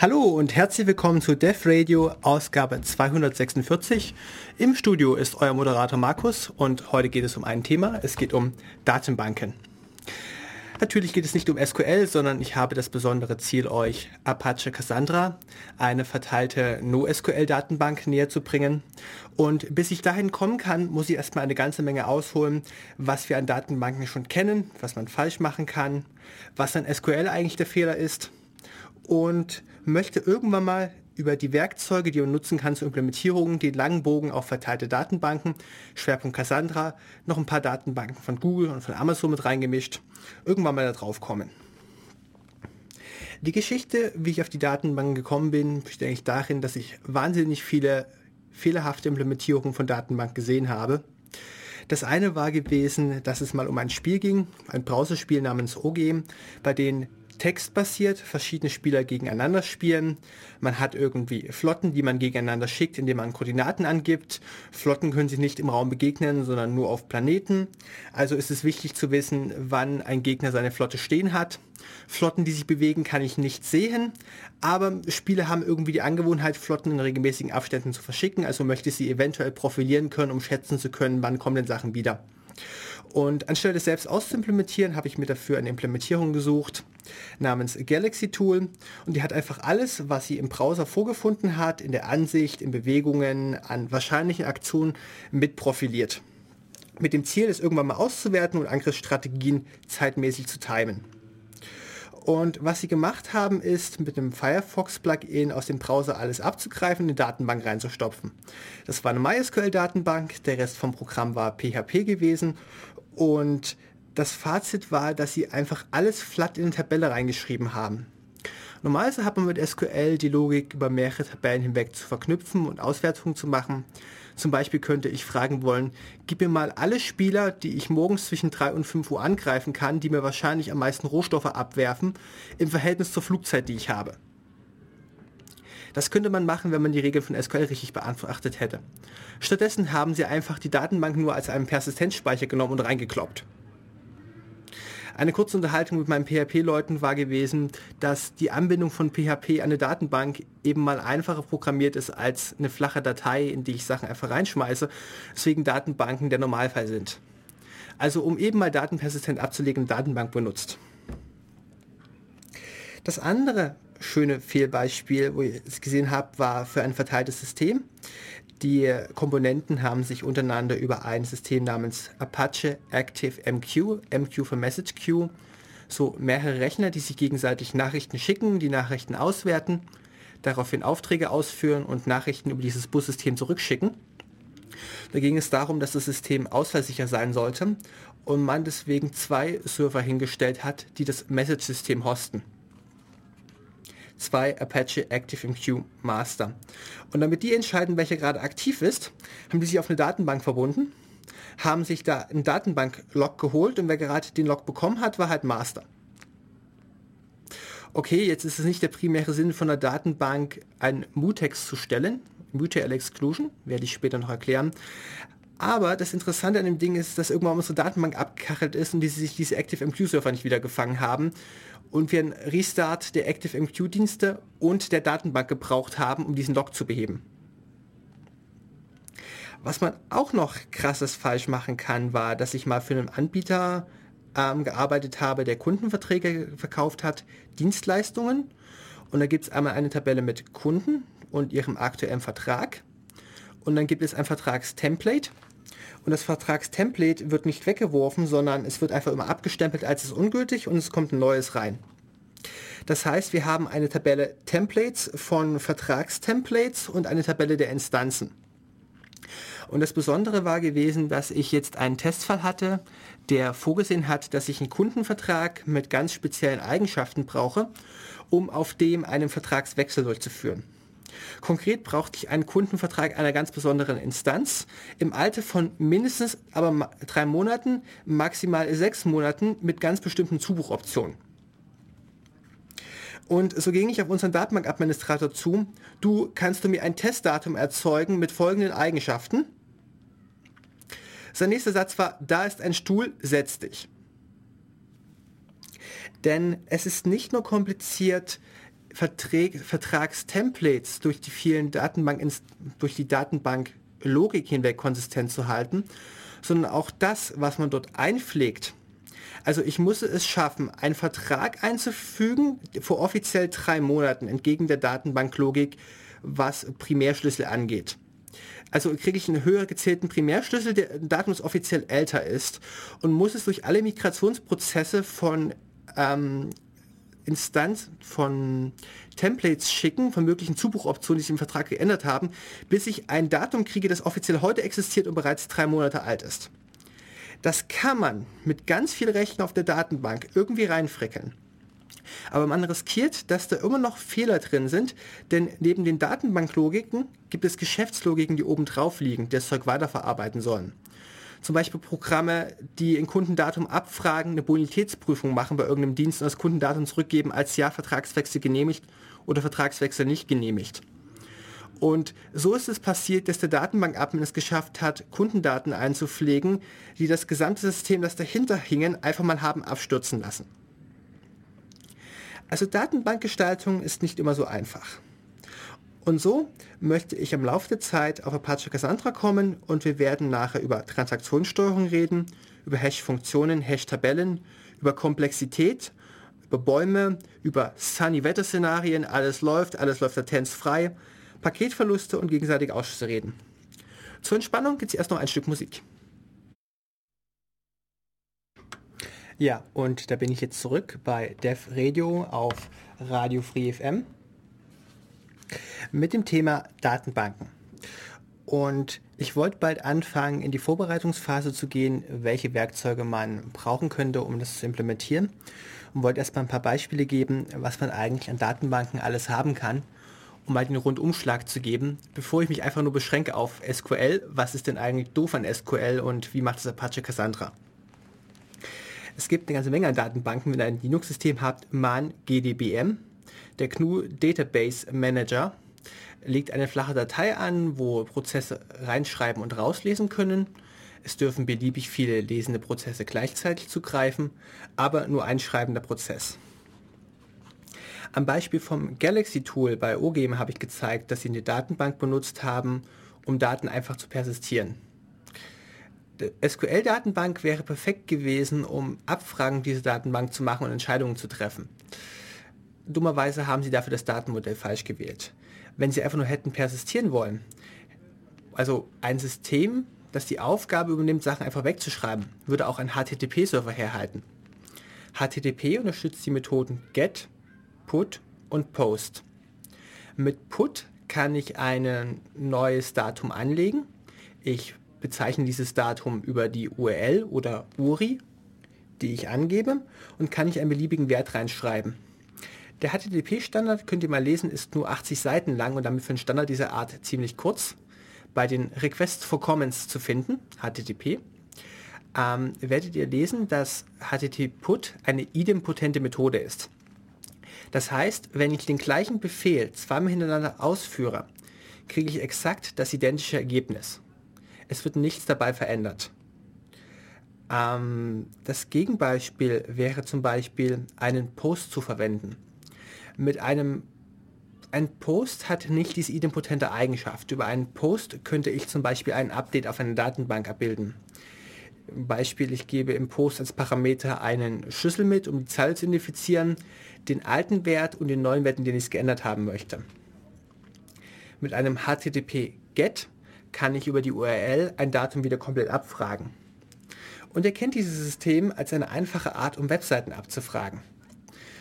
Hallo und herzlich willkommen zu Dev Radio Ausgabe 246. Im Studio ist euer Moderator Markus und heute geht es um ein Thema. Es geht um Datenbanken. Natürlich geht es nicht um SQL, sondern ich habe das besondere Ziel, euch Apache Cassandra, eine verteilte NoSQL-Datenbank näher zu bringen. Und bis ich dahin kommen kann, muss ich erstmal eine ganze Menge ausholen, was wir an Datenbanken schon kennen, was man falsch machen kann, was an SQL eigentlich der Fehler ist und möchte irgendwann mal über die Werkzeuge, die man nutzen kann zur Implementierung, den langen Bogen auf verteilte Datenbanken, Schwerpunkt Cassandra, noch ein paar Datenbanken von Google und von Amazon mit reingemischt, irgendwann mal da drauf kommen. Die Geschichte, wie ich auf die Datenbanken gekommen bin, besteht eigentlich darin, dass ich wahnsinnig viele fehlerhafte Implementierungen von Datenbanken gesehen habe. Das eine war gewesen, dass es mal um ein Spiel ging, ein Browserspiel namens OG, bei dem textbasiert verschiedene Spieler gegeneinander spielen. Man hat irgendwie Flotten, die man gegeneinander schickt, indem man Koordinaten angibt. Flotten können sich nicht im Raum begegnen, sondern nur auf Planeten. Also ist es wichtig zu wissen, wann ein Gegner seine Flotte stehen hat. Flotten, die sich bewegen, kann ich nicht sehen, aber Spieler haben irgendwie die Angewohnheit, Flotten in regelmäßigen Abständen zu verschicken, also möchte ich sie eventuell profilieren können, um schätzen zu können, wann kommen denn Sachen wieder. Und anstelle das selbst auszuimplementieren, habe ich mir dafür eine Implementierung gesucht namens Galaxy Tool und die hat einfach alles, was sie im Browser vorgefunden hat, in der Ansicht, in Bewegungen, an wahrscheinlichen Aktionen mit profiliert. Mit dem Ziel, es irgendwann mal auszuwerten und Angriffsstrategien zeitmäßig zu timen. Und was sie gemacht haben, ist mit dem Firefox-Plugin aus dem Browser alles abzugreifen und in die Datenbank reinzustopfen. Das war eine MySQL-Datenbank, der Rest vom Programm war PHP gewesen und das Fazit war, dass sie einfach alles flat in eine Tabelle reingeschrieben haben. Normalerweise hat man mit SQL die Logik über mehrere Tabellen hinweg zu verknüpfen und Auswertungen zu machen. Zum Beispiel könnte ich fragen wollen, gib mir mal alle Spieler, die ich morgens zwischen 3 und 5 Uhr angreifen kann, die mir wahrscheinlich am meisten Rohstoffe abwerfen, im Verhältnis zur Flugzeit, die ich habe. Das könnte man machen, wenn man die Regeln von SQL richtig beachtet hätte. Stattdessen haben sie einfach die Datenbank nur als einen Persistenzspeicher genommen und reingekloppt. Eine kurze Unterhaltung mit meinen PHP-Leuten war gewesen, dass die Anbindung von PHP an eine Datenbank eben mal einfacher programmiert ist als eine flache Datei, in die ich Sachen einfach reinschmeiße, deswegen Datenbanken der Normalfall sind. Also um eben mal Daten persistent abzulegen, Datenbank benutzt. Das andere schöne Fehlbeispiel, wo ich es gesehen habe, war für ein verteiltes System. Die Komponenten haben sich untereinander über ein System namens Apache Active MQ, MQ für Message Queue, so mehrere Rechner, die sich gegenseitig Nachrichten schicken, die Nachrichten auswerten, daraufhin Aufträge ausführen und Nachrichten über dieses Bussystem zurückschicken. Da ging es darum, dass das System ausfallsicher sein sollte und man deswegen zwei Server hingestellt hat, die das Message-System hosten zwei Apache ActiveMQ Master. Und damit die entscheiden, welcher gerade aktiv ist, haben die sich auf eine Datenbank verbunden, haben sich da einen Datenbank-Log geholt und wer gerade den Log bekommen hat, war halt Master. Okay, jetzt ist es nicht der primäre Sinn von der Datenbank, einen Mutex zu stellen, Mutual Exclusion, werde ich später noch erklären. Aber das Interessante an dem Ding ist, dass irgendwann unsere Datenbank abgekachelt ist und die sich diese ActiveMQ-Server nicht wieder gefangen haben und wir einen Restart der ActiveMQ-Dienste und der Datenbank gebraucht haben, um diesen Log zu beheben. Was man auch noch krasses falsch machen kann, war, dass ich mal für einen Anbieter ähm, gearbeitet habe, der Kundenverträge verkauft hat, Dienstleistungen. Und da gibt es einmal eine Tabelle mit Kunden und ihrem aktuellen Vertrag. Und dann gibt es ein Vertragstemplate. Und das Vertragstemplate wird nicht weggeworfen, sondern es wird einfach immer abgestempelt als es ungültig und es kommt ein neues rein. Das heißt, wir haben eine Tabelle Templates von Vertragstemplates und eine Tabelle der Instanzen. Und das Besondere war gewesen, dass ich jetzt einen Testfall hatte, der vorgesehen hat, dass ich einen Kundenvertrag mit ganz speziellen Eigenschaften brauche, um auf dem einen Vertragswechsel durchzuführen. Konkret brauchte ich einen Kundenvertrag einer ganz besonderen Instanz im Alter von mindestens aber drei Monaten, maximal sechs Monaten mit ganz bestimmten Zubuchoptionen. Und so ging ich auf unseren Datenbankadministrator zu. Du kannst du mir ein Testdatum erzeugen mit folgenden Eigenschaften. Sein nächster Satz war, da ist ein Stuhl, setz dich. Denn es ist nicht nur kompliziert, Verträge, Vertragstemplates durch die vielen Datenbank, durch die Datenbanklogik hinweg konsistent zu halten, sondern auch das, was man dort einpflegt. Also ich muss es schaffen, einen Vertrag einzufügen vor offiziell drei Monaten entgegen der Datenbanklogik, was Primärschlüssel angeht. Also kriege ich einen höher gezählten Primärschlüssel, der Datum offiziell älter ist und muss es durch alle Migrationsprozesse von ähm, Instanz von Templates schicken, von möglichen Zubuchoptionen, die sich im Vertrag geändert haben, bis ich ein Datum kriege, das offiziell heute existiert und bereits drei Monate alt ist. Das kann man mit ganz viel Rechten auf der Datenbank irgendwie reinfrickeln. Aber man riskiert, dass da immer noch Fehler drin sind, denn neben den Datenbanklogiken gibt es Geschäftslogiken, die oben drauf liegen, die das Zeug weiterverarbeiten sollen. Zum Beispiel Programme, die ein Kundendatum abfragen, eine Bonitätsprüfung machen bei irgendeinem Dienst und das Kundendatum zurückgeben als ja, Vertragswechsel genehmigt oder Vertragswechsel nicht genehmigt. Und so ist es passiert, dass der Datenbank-Admin es geschafft hat, Kundendaten einzupflegen, die das gesamte System, das dahinter hingen, einfach mal haben abstürzen lassen. Also Datenbankgestaltung ist nicht immer so einfach. Und so möchte ich im Laufe der Zeit auf Apache Cassandra kommen und wir werden nachher über Transaktionssteuerung reden, über Hash-Funktionen, Hash-Tabellen, über Komplexität, über Bäume, über Sunny-Wetter-Szenarien, alles läuft, alles läuft latenzfrei, Paketverluste und gegenseitige Ausschüsse reden. Zur Entspannung gibt es erst noch ein Stück Musik. Ja, und da bin ich jetzt zurück bei Dev Radio auf Radio Free FM mit dem Thema Datenbanken. Und ich wollte bald anfangen, in die Vorbereitungsphase zu gehen, welche Werkzeuge man brauchen könnte, um das zu implementieren. Und wollte erstmal ein paar Beispiele geben, was man eigentlich an Datenbanken alles haben kann, um mal den Rundumschlag zu geben, bevor ich mich einfach nur beschränke auf SQL. Was ist denn eigentlich doof an SQL und wie macht das Apache Cassandra? Es gibt eine ganze Menge an Datenbanken. Wenn ihr ein Linux-System habt, man GDBM, der GNU Database Manager, legt eine flache Datei an, wo Prozesse reinschreiben und rauslesen können. Es dürfen beliebig viele lesende Prozesse gleichzeitig zugreifen, aber nur ein schreibender Prozess. Am Beispiel vom Galaxy Tool bei OGM habe ich gezeigt, dass sie eine Datenbank benutzt haben, um Daten einfach zu persistieren. SQL-Datenbank wäre perfekt gewesen, um Abfragen dieser Datenbank zu machen und Entscheidungen zu treffen. Dummerweise haben sie dafür das Datenmodell falsch gewählt. Wenn sie einfach nur hätten persistieren wollen, also ein System, das die Aufgabe übernimmt, Sachen einfach wegzuschreiben, würde auch ein HTTP-Server herhalten. HTTP unterstützt die Methoden GET, PUT und POST. Mit PUT kann ich ein neues Datum anlegen. Ich bezeichne dieses Datum über die URL oder URI, die ich angebe und kann ich einen beliebigen Wert reinschreiben. Der HTTP-Standard, könnt ihr mal lesen, ist nur 80 Seiten lang und damit für einen Standard dieser Art ziemlich kurz. Bei den Requests for Comments zu finden, HTTP, ähm, werdet ihr lesen, dass HTTP-Put eine idempotente Methode ist. Das heißt, wenn ich den gleichen Befehl zweimal hintereinander ausführe, kriege ich exakt das identische Ergebnis. Es wird nichts dabei verändert. Ähm, das Gegenbeispiel wäre zum Beispiel einen Post zu verwenden. Mit einem ein Post hat nicht diese idempotente Eigenschaft. Über einen Post könnte ich zum Beispiel ein Update auf eine Datenbank abbilden. Beispiel, ich gebe im Post als Parameter einen Schlüssel mit, um die Zeile zu identifizieren, den alten Wert und den neuen Wert, den ich geändert haben möchte. Mit einem HTTP GET kann ich über die URL ein Datum wieder komplett abfragen. Und er kennt dieses System als eine einfache Art, um Webseiten abzufragen.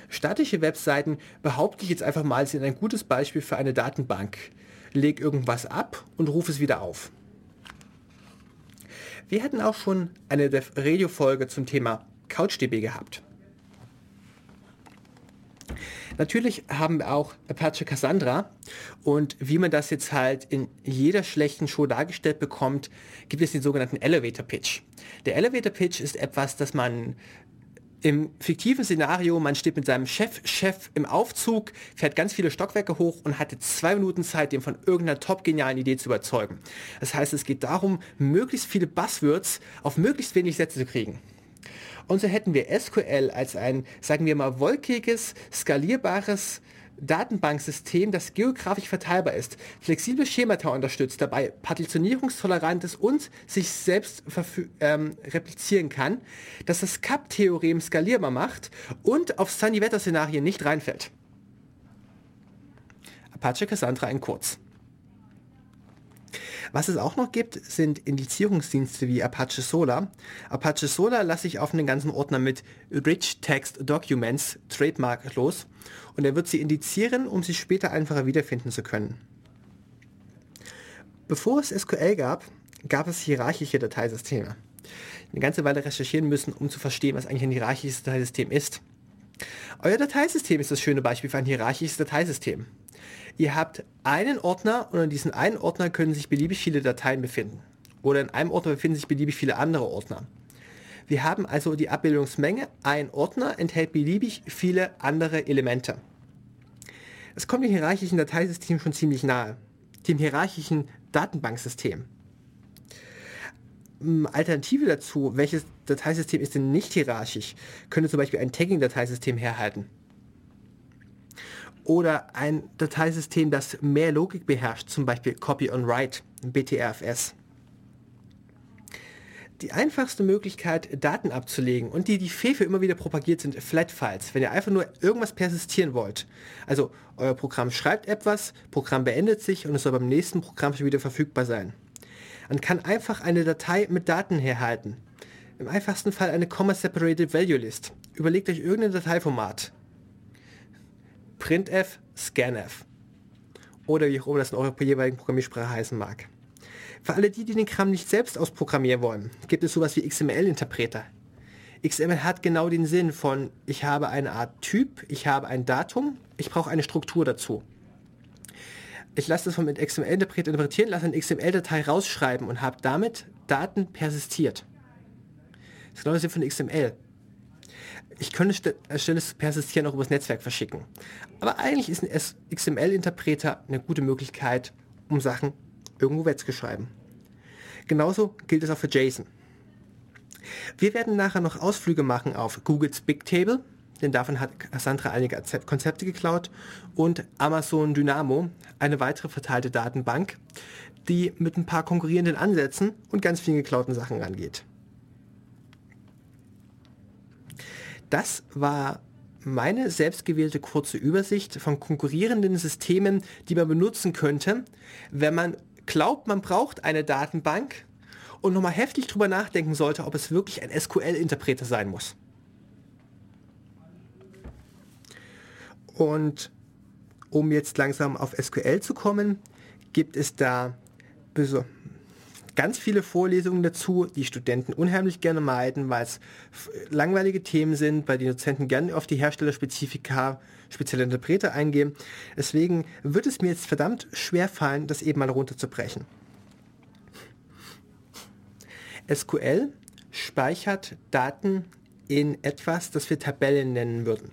Statische Webseiten behaupte ich jetzt einfach mal, sind ein gutes Beispiel für eine Datenbank. Leg irgendwas ab und rufe es wieder auf. Wir hatten auch schon eine Radio-Folge zum Thema CouchDB gehabt. Natürlich haben wir auch Apache Cassandra und wie man das jetzt halt in jeder schlechten Show dargestellt bekommt, gibt es den sogenannten Elevator Pitch. Der Elevator Pitch ist etwas, das man im fiktiven Szenario, man steht mit seinem Chef, Chef im Aufzug, fährt ganz viele Stockwerke hoch und hatte zwei Minuten Zeit, den von irgendeiner top genialen Idee zu überzeugen. Das heißt, es geht darum, möglichst viele Buzzwords auf möglichst wenig Sätze zu kriegen. Und so hätten wir SQL als ein, sagen wir mal, wolkiges, skalierbares Datenbanksystem, das geografisch verteilbar ist, flexible Schemata unterstützt, dabei partitionierungstolerant ist und sich selbst ähm, replizieren kann, dass das CAP-Theorem skalierbar macht und auf Sunny-Wetter-Szenarien nicht reinfällt. Apache Cassandra in kurz. Was es auch noch gibt, sind Indizierungsdienste wie Apache Solar. Apache Solar lasse ich auf einen ganzen Ordner mit Rich Text Documents Trademark los und er wird sie indizieren, um sie später einfacher wiederfinden zu können. Bevor es SQL gab, gab es hierarchische Dateisysteme. Eine ganze Weile recherchieren müssen, um zu verstehen, was eigentlich ein hierarchisches Dateisystem ist. Euer Dateisystem ist das schöne Beispiel für ein hierarchisches Dateisystem. Ihr habt einen Ordner und in diesem einen Ordner können sich beliebig viele Dateien befinden. Oder in einem Ordner befinden sich beliebig viele andere Ordner. Wir haben also die Abbildungsmenge, ein Ordner enthält beliebig viele andere Elemente. Es kommt dem hierarchischen Dateisystem schon ziemlich nahe, dem hierarchischen Datenbanksystem. Hm, Alternative dazu, welches Dateisystem ist denn nicht hierarchisch, könnte zum Beispiel ein Tagging-Dateisystem herhalten oder ein Dateisystem, das mehr Logik beherrscht, zum Beispiel Copy on Write, BTRFS. Die einfachste Möglichkeit, Daten abzulegen und die die Fefe immer wieder propagiert sind, Flat-Files. Wenn ihr einfach nur irgendwas persistieren wollt. Also euer Programm schreibt etwas, Programm beendet sich und es soll beim nächsten Programm schon wieder verfügbar sein. Man kann einfach eine Datei mit Daten herhalten. Im einfachsten Fall eine Comma-Separated Value List. Überlegt euch irgendein Dateiformat printf, scanf. Oder wie auch immer das in eurer jeweiligen Programmiersprache heißen mag. Für alle die, die den Kram nicht selbst ausprogrammieren wollen, gibt es sowas wie XML-Interpreter. XML hat genau den Sinn von, ich habe eine Art Typ, ich habe ein Datum, ich brauche eine Struktur dazu. Ich lasse das von mit XML-Interpreter interpretieren, lasse eine XML-Datei rausschreiben und habe damit Daten persistiert. Das ist genau der Sinn von XML ich könnte anstelle des Persistieren auch übers Netzwerk verschicken. Aber eigentlich ist ein XML-Interpreter eine gute Möglichkeit, um Sachen irgendwo wegzuschreiben. Genauso gilt es auch für JSON. Wir werden nachher noch Ausflüge machen auf Googles Bigtable, denn davon hat Cassandra einige Konzepte geklaut, und Amazon Dynamo, eine weitere verteilte Datenbank, die mit ein paar konkurrierenden Ansätzen und ganz vielen geklauten Sachen rangeht. Das war meine selbstgewählte kurze Übersicht von konkurrierenden Systemen, die man benutzen könnte, wenn man glaubt, man braucht eine Datenbank und nochmal heftig drüber nachdenken sollte, ob es wirklich ein SQL-Interpreter sein muss. Und um jetzt langsam auf SQL zu kommen, gibt es da ganz viele Vorlesungen dazu, die Studenten unheimlich gerne meiden, weil es langweilige Themen sind, bei den Dozenten gerne auf die Herstellerspezifika spezielle Interpreter eingehen. Deswegen wird es mir jetzt verdammt schwer fallen, das eben mal runterzubrechen. SQL speichert Daten in etwas, das wir Tabellen nennen würden.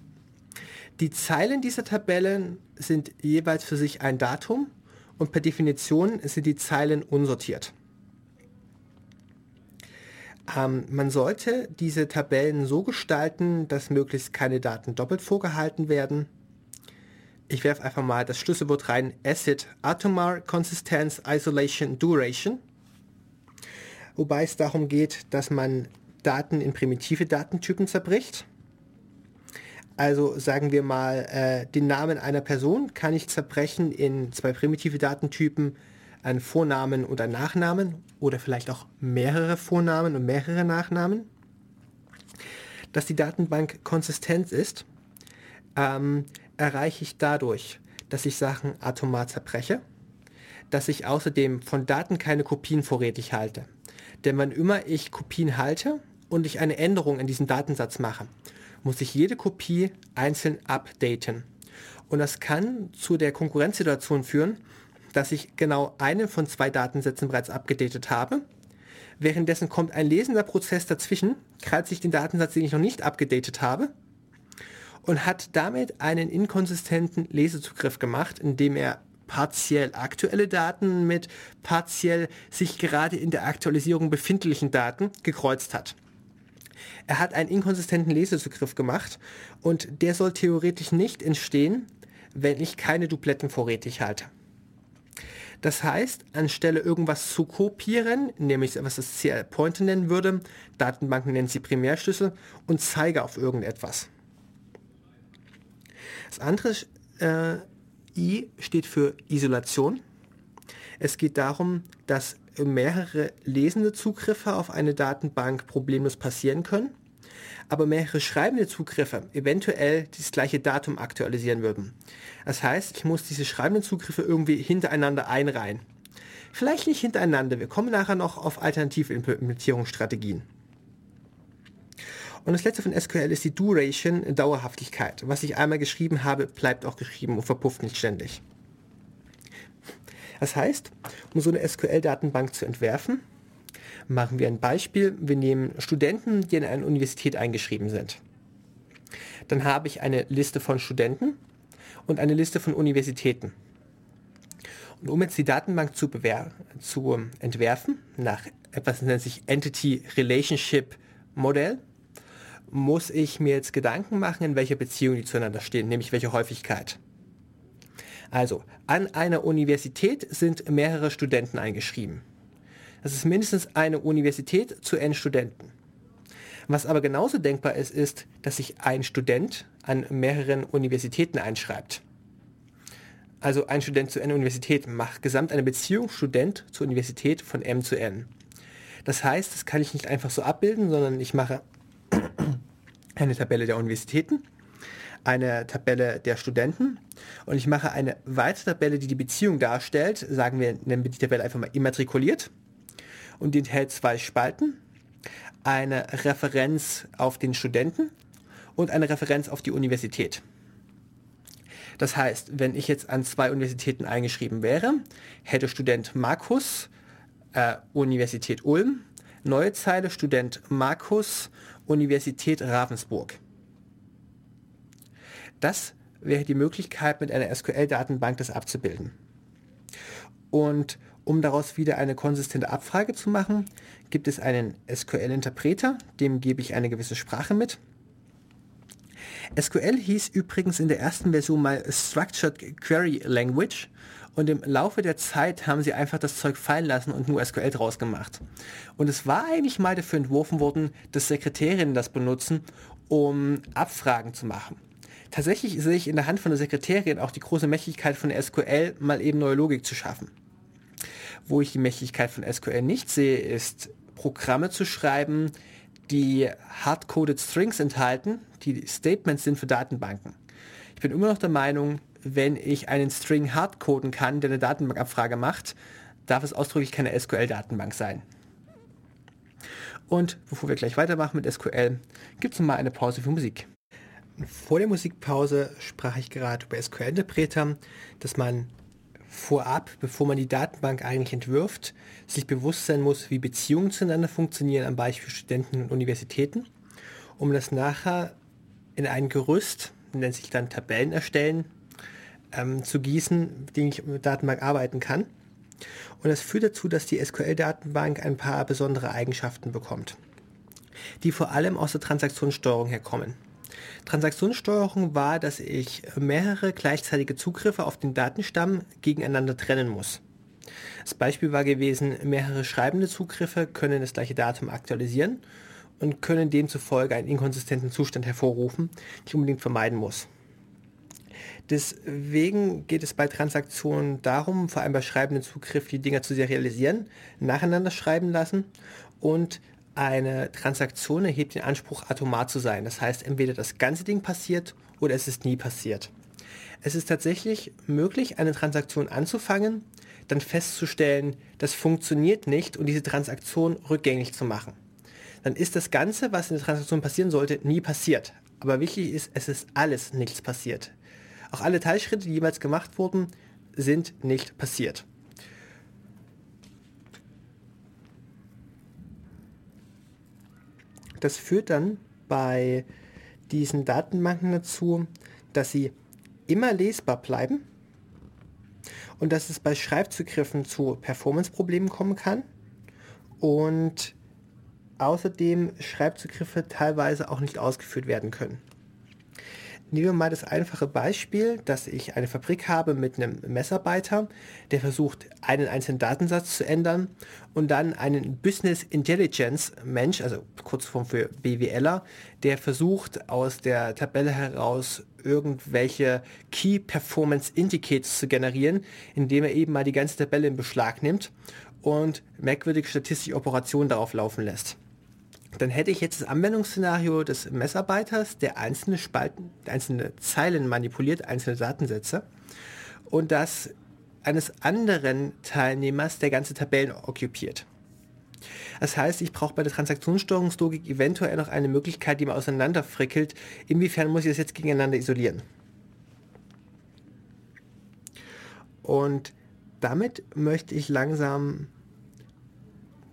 Die Zeilen dieser Tabellen sind jeweils für sich ein Datum und per Definition sind die Zeilen unsortiert. Ähm, man sollte diese Tabellen so gestalten, dass möglichst keine Daten doppelt vorgehalten werden. Ich werfe einfach mal das Schlüsselwort rein, Acid, Atomar, Consistenz, Isolation, Duration. Wobei es darum geht, dass man Daten in primitive Datentypen zerbricht. Also sagen wir mal, äh, den Namen einer Person kann ich zerbrechen in zwei primitive Datentypen, einen Vornamen und einen Nachnamen oder vielleicht auch mehrere Vornamen und mehrere Nachnamen. Dass die Datenbank konsistent ist, ähm, erreiche ich dadurch, dass ich Sachen atomar zerbreche, dass ich außerdem von Daten keine Kopien vorrätig halte. Denn wann immer ich Kopien halte und ich eine Änderung in diesem Datensatz mache, muss ich jede Kopie einzeln updaten. Und das kann zu der Konkurrenzsituation führen, dass ich genau einen von zwei Datensätzen bereits abgedatet habe. Währenddessen kommt ein lesender Prozess dazwischen, krallt sich den Datensatz, den ich noch nicht abgedatet habe, und hat damit einen inkonsistenten Lesezugriff gemacht, indem er partiell aktuelle Daten mit partiell sich gerade in der Aktualisierung befindlichen Daten gekreuzt hat. Er hat einen inkonsistenten Lesezugriff gemacht und der soll theoretisch nicht entstehen, wenn ich keine Dupletten vorrätig halte. Das heißt, anstelle irgendwas zu kopieren, nämlich was das CL Pointer nennen würde, Datenbanken nennen sie Primärschlüssel und zeige auf irgendetwas. Das andere äh, I steht für Isolation. Es geht darum, dass mehrere lesende Zugriffe auf eine Datenbank problemlos passieren können, aber mehrere schreibende Zugriffe eventuell das gleiche Datum aktualisieren würden. Das heißt, ich muss diese schreibenden Zugriffe irgendwie hintereinander einreihen. Vielleicht nicht hintereinander, wir kommen nachher noch auf alternative Implementierungsstrategien. Und das letzte von SQL ist die Duration, Dauerhaftigkeit. Was ich einmal geschrieben habe, bleibt auch geschrieben und verpufft nicht ständig. Das heißt, um so eine SQL-Datenbank zu entwerfen, machen wir ein Beispiel. Wir nehmen Studenten, die in eine Universität eingeschrieben sind. Dann habe ich eine Liste von Studenten und eine Liste von Universitäten. Und um jetzt die Datenbank zu, zu entwerfen, nach etwas nennt sich Entity Relationship Modell, muss ich mir jetzt Gedanken machen, in welcher Beziehung die zueinander stehen, nämlich welche Häufigkeit. Also, an einer Universität sind mehrere Studenten eingeschrieben. Das ist mindestens eine Universität zu n Studenten. Was aber genauso denkbar ist, ist, dass sich ein Student an mehreren Universitäten einschreibt. Also ein Student zu n Universitäten macht gesamt eine Beziehung Student zur Universität von m zu n. Das heißt, das kann ich nicht einfach so abbilden, sondern ich mache eine Tabelle der Universitäten, eine Tabelle der Studenten und ich mache eine weitere Tabelle, die die Beziehung darstellt. Sagen wir, nennen wir die Tabelle einfach mal immatrikuliert und die enthält zwei Spalten, eine Referenz auf den Studenten und eine Referenz auf die Universität. Das heißt, wenn ich jetzt an zwei Universitäten eingeschrieben wäre, hätte Student Markus äh, Universität Ulm, neue Zeile Student Markus Universität Ravensburg. Das wäre die Möglichkeit, mit einer SQL-Datenbank das abzubilden. Und um daraus wieder eine konsistente Abfrage zu machen, gibt es einen SQL-Interpreter, dem gebe ich eine gewisse Sprache mit. SQL hieß übrigens in der ersten Version mal Structured Query Language und im Laufe der Zeit haben sie einfach das Zeug fallen lassen und nur SQL draus gemacht. Und es war eigentlich mal dafür entworfen worden, dass Sekretärinnen das benutzen, um Abfragen zu machen. Tatsächlich sehe ich in der Hand von der Sekretärin auch die große Mächtigkeit von SQL, mal eben neue Logik zu schaffen. Wo ich die Mächtigkeit von SQL nicht sehe, ist Programme zu schreiben, die hardcoded Strings enthalten, die Statements sind für Datenbanken. Ich bin immer noch der Meinung, wenn ich einen String hardcoden kann, der eine Datenbankabfrage macht, darf es ausdrücklich keine SQL-Datenbank sein. Und bevor wir gleich weitermachen mit SQL, gibt es mal eine Pause für Musik. Vor der Musikpause sprach ich gerade über SQL-Interpreter, dass man vorab, bevor man die Datenbank eigentlich entwirft, sich bewusst sein muss, wie Beziehungen zueinander funktionieren, am Beispiel Studenten und Universitäten, um das nachher in ein Gerüst, nennt sich dann Tabellen erstellen, ähm, zu gießen, mit denen ich mit Datenbank arbeiten kann. Und das führt dazu, dass die SQL-Datenbank ein paar besondere Eigenschaften bekommt, die vor allem aus der Transaktionssteuerung herkommen. Transaktionssteuerung war, dass ich mehrere gleichzeitige Zugriffe auf den Datenstamm gegeneinander trennen muss. Das Beispiel war gewesen, mehrere schreibende Zugriffe können das gleiche Datum aktualisieren und können demzufolge einen inkonsistenten Zustand hervorrufen, den ich unbedingt vermeiden muss. Deswegen geht es bei Transaktionen darum, vor allem bei schreibenden Zugriff, die Dinger zu serialisieren, nacheinander schreiben lassen und eine Transaktion erhebt den Anspruch, atomar zu sein. Das heißt, entweder das ganze Ding passiert oder es ist nie passiert. Es ist tatsächlich möglich, eine Transaktion anzufangen, dann festzustellen, das funktioniert nicht und diese Transaktion rückgängig zu machen. Dann ist das Ganze, was in der Transaktion passieren sollte, nie passiert. Aber wichtig ist, es ist alles nichts passiert. Auch alle Teilschritte, die jeweils gemacht wurden, sind nicht passiert. Das führt dann bei diesen Datenbanken dazu, dass sie immer lesbar bleiben und dass es bei Schreibzugriffen zu Performance-Problemen kommen kann und außerdem Schreibzugriffe teilweise auch nicht ausgeführt werden können. Nehmen wir mal das einfache Beispiel, dass ich eine Fabrik habe mit einem Messarbeiter, der versucht, einen einzelnen Datensatz zu ändern und dann einen Business Intelligence Mensch, also Kurzform für BWLer, der versucht, aus der Tabelle heraus irgendwelche Key Performance Indicators zu generieren, indem er eben mal die ganze Tabelle in Beschlag nimmt und merkwürdige statistische Operationen darauf laufen lässt dann hätte ich jetzt das Anwendungsszenario des Messarbeiters, der einzelne Spalten, einzelne Zeilen manipuliert, einzelne Datensätze und das eines anderen Teilnehmers, der ganze Tabellen okkupiert. Das heißt, ich brauche bei der Transaktionssteuerungslogik eventuell noch eine Möglichkeit, die man auseinanderfrickelt. Inwiefern muss ich das jetzt gegeneinander isolieren? Und damit möchte ich langsam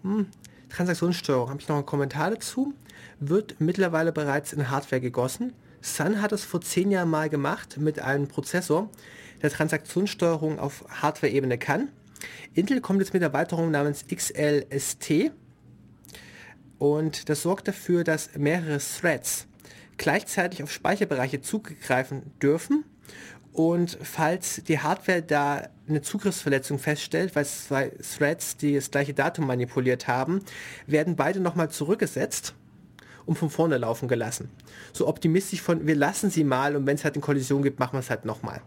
hm, Transaktionssteuerung, habe ich noch einen Kommentar dazu, wird mittlerweile bereits in Hardware gegossen. Sun hat es vor zehn Jahren mal gemacht mit einem Prozessor, der Transaktionssteuerung auf Hardware-Ebene kann. Intel kommt jetzt mit Erweiterung namens XLST und das sorgt dafür, dass mehrere Threads gleichzeitig auf Speicherbereiche zugreifen dürfen und falls die Hardware da eine Zugriffsverletzung feststellt, weil zwei Threads die das gleiche Datum manipuliert haben, werden beide nochmal zurückgesetzt und von vorne laufen gelassen. So optimistisch von, wir lassen sie mal und wenn es halt eine Kollision gibt, machen wir es halt nochmal.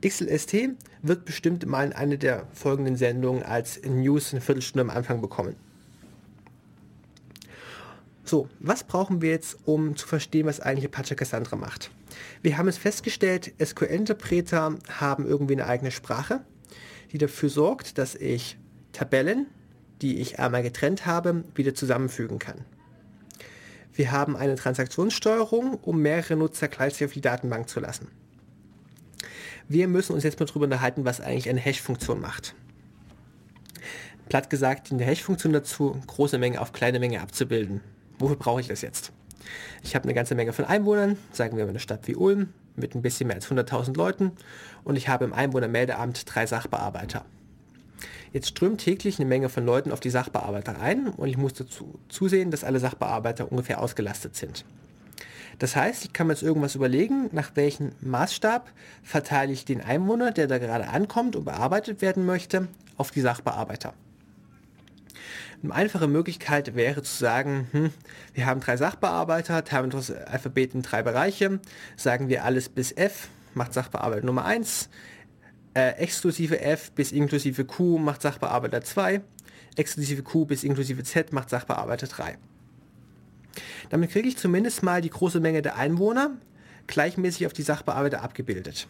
XLST wird bestimmt mal in einer der folgenden Sendungen als News eine Viertelstunde am Anfang bekommen. So, was brauchen wir jetzt, um zu verstehen, was eigentlich Apache Cassandra macht? Wir haben es festgestellt, SQL-Interpreter haben irgendwie eine eigene Sprache, die dafür sorgt, dass ich Tabellen, die ich einmal getrennt habe, wieder zusammenfügen kann. Wir haben eine Transaktionssteuerung, um mehrere Nutzer gleichzeitig auf die Datenbank zu lassen. Wir müssen uns jetzt mal darüber unterhalten, was eigentlich eine Hash-Funktion macht. Platt gesagt, die Hash-Funktion dazu, große Menge auf kleine Menge abzubilden wofür brauche ich das jetzt? Ich habe eine ganze Menge von Einwohnern, sagen wir mal eine Stadt wie Ulm, mit ein bisschen mehr als 100.000 Leuten und ich habe im Einwohnermeldeamt drei Sachbearbeiter. Jetzt strömt täglich eine Menge von Leuten auf die Sachbearbeiter ein und ich muss dazu zusehen, dass alle Sachbearbeiter ungefähr ausgelastet sind. Das heißt, ich kann mir jetzt irgendwas überlegen, nach welchem Maßstab verteile ich den Einwohner, der da gerade ankommt und bearbeitet werden möchte, auf die Sachbearbeiter. Eine einfache Möglichkeit wäre zu sagen, hm, wir haben drei Sachbearbeiter, teilen Alphabet in drei Bereiche, sagen wir alles bis F, macht Sachbearbeiter Nummer 1, äh, exklusive F bis inklusive Q macht Sachbearbeiter 2, exklusive Q bis inklusive Z macht Sachbearbeiter 3. Damit kriege ich zumindest mal die große Menge der Einwohner gleichmäßig auf die Sachbearbeiter abgebildet.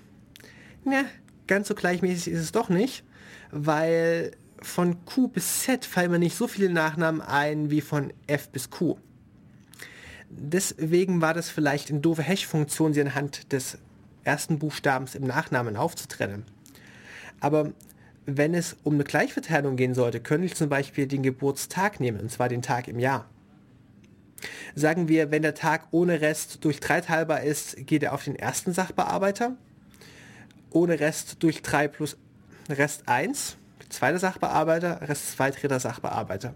Ja, ganz so gleichmäßig ist es doch nicht, weil von Q bis Z fallen mir nicht so viele Nachnamen ein wie von F bis Q. Deswegen war das vielleicht eine doofe Hash-Funktion, sie anhand des ersten Buchstabens im Nachnamen aufzutrennen. Aber wenn es um eine Gleichverteilung gehen sollte, könnte ich zum Beispiel den Geburtstag nehmen, und zwar den Tag im Jahr. Sagen wir, wenn der Tag ohne Rest durch 3 teilbar ist, geht er auf den ersten Sachbearbeiter. Ohne Rest durch 3 plus Rest 1 zweiter Sachbearbeiter, Rest zwei dritter Sachbearbeiter.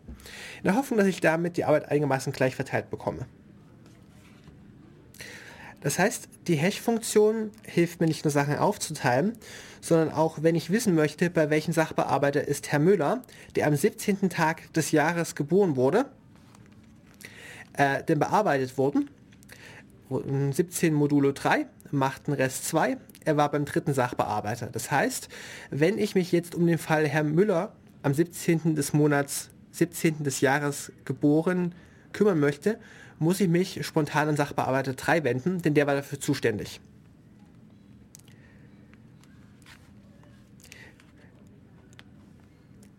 In der Hoffnung, dass ich damit die Arbeit einigermaßen gleich verteilt bekomme. Das heißt, die Hash-Funktion hilft mir nicht nur Sachen aufzuteilen, sondern auch, wenn ich wissen möchte, bei welchem Sachbearbeiter ist Herr Müller, der am 17. Tag des Jahres geboren wurde, äh, denn bearbeitet wurden. 17 Modulo 3 macht den Rest 2 er war beim dritten Sachbearbeiter. Das heißt, wenn ich mich jetzt um den Fall Herr Müller am 17. des Monats, 17. des Jahres geboren kümmern möchte, muss ich mich spontan an Sachbearbeiter 3 wenden, denn der war dafür zuständig.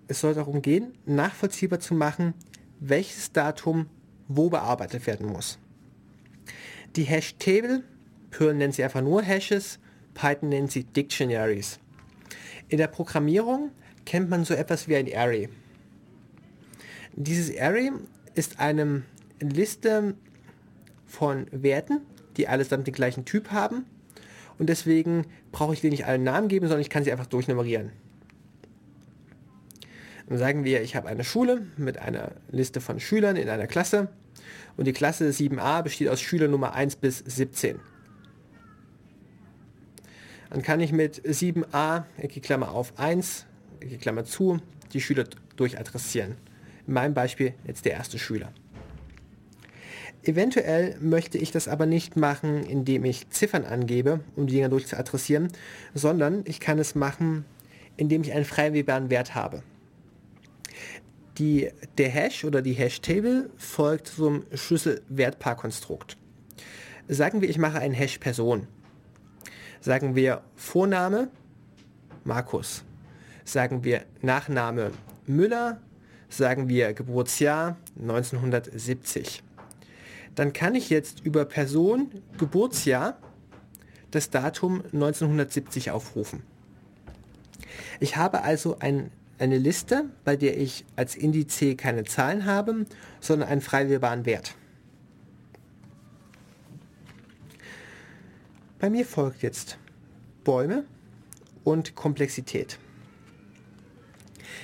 Es soll darum gehen, nachvollziehbar zu machen, welches Datum wo bearbeitet werden muss. Die Hash-Table, Perl nennt sie einfach nur Hashes, Python nennt sie Dictionaries. In der Programmierung kennt man so etwas wie ein Array. Dieses Array ist eine Liste von Werten, die allesamt den gleichen Typ haben. Und deswegen brauche ich denen nicht allen Namen geben, sondern ich kann sie einfach durchnummerieren. Dann sagen wir, ich habe eine Schule mit einer Liste von Schülern in einer Klasse und die Klasse 7a besteht aus Schülern Nummer 1 bis 17. Dann kann ich mit 7a, Klammer auf 1, Klammer zu, die Schüler durchadressieren. In meinem Beispiel jetzt der erste Schüler. Eventuell möchte ich das aber nicht machen, indem ich Ziffern angebe, um die Dinger durchzuadressieren, sondern ich kann es machen, indem ich einen frei Wert habe. Die, der Hash oder die Hash-Table folgt so einem Schlüssel-Wertpaar-Konstrukt. Sagen wir, ich mache einen Hash-Person. Sagen wir Vorname Markus. Sagen wir Nachname Müller. Sagen wir Geburtsjahr 1970. Dann kann ich jetzt über Person, Geburtsjahr das Datum 1970 aufrufen. Ich habe also ein, eine Liste, bei der ich als Indiz keine Zahlen habe, sondern einen frei wählbaren Wert. Bei mir folgt jetzt Bäume und Komplexität.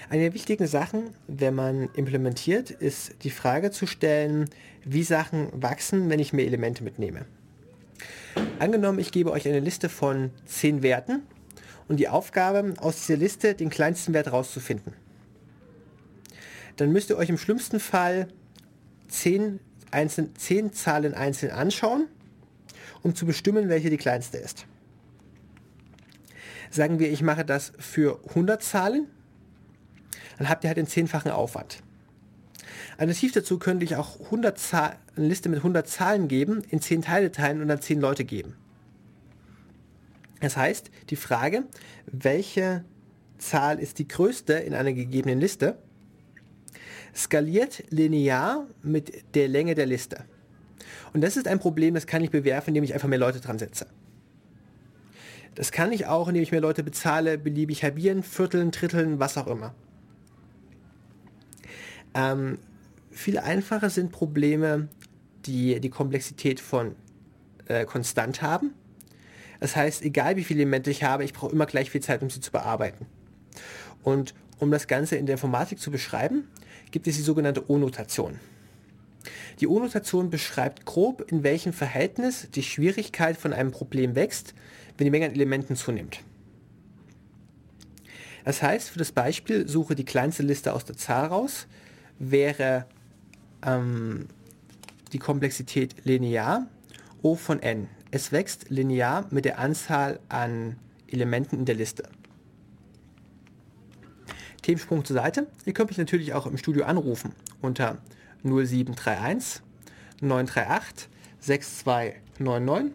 Eine der wichtigen Sachen, wenn man implementiert, ist die Frage zu stellen, wie Sachen wachsen, wenn ich mehr Elemente mitnehme. Angenommen, ich gebe euch eine Liste von 10 Werten und die Aufgabe, aus dieser Liste den kleinsten Wert rauszufinden. Dann müsst ihr euch im schlimmsten Fall 10, einzeln, 10 Zahlen einzeln anschauen, um zu bestimmen, welche die kleinste ist. Sagen wir, ich mache das für 100 Zahlen, dann habt ihr halt den zehnfachen Aufwand. Alternativ dazu könnte ich auch 100 eine Liste mit 100 Zahlen geben, in 10 Teile teilen und dann 10 Leute geben. Das heißt, die Frage, welche Zahl ist die größte in einer gegebenen Liste, skaliert linear mit der Länge der Liste. Und das ist ein Problem, das kann ich bewerfen, indem ich einfach mehr Leute dran setze. Das kann ich auch, indem ich mehr Leute bezahle, beliebig halbieren, vierteln, dritteln, was auch immer. Ähm, viel einfacher sind Probleme, die die Komplexität von äh, konstant haben das heißt, egal wie viele Elemente ich habe, ich brauche immer gleich viel Zeit, um sie zu bearbeiten. Und um das Ganze in der Informatik zu beschreiben, gibt es die sogenannte O-Notation. Die O-Notation beschreibt grob, in welchem Verhältnis die Schwierigkeit von einem Problem wächst, wenn die Menge an Elementen zunimmt. Das heißt, für das Beispiel suche die kleinste Liste aus der Zahl raus, wäre ähm, die Komplexität linear O von n. Es wächst linear mit der Anzahl an Elementen in der Liste. Themensprung zur Seite. Ihr könnt mich natürlich auch im Studio anrufen unter 0731 938 6299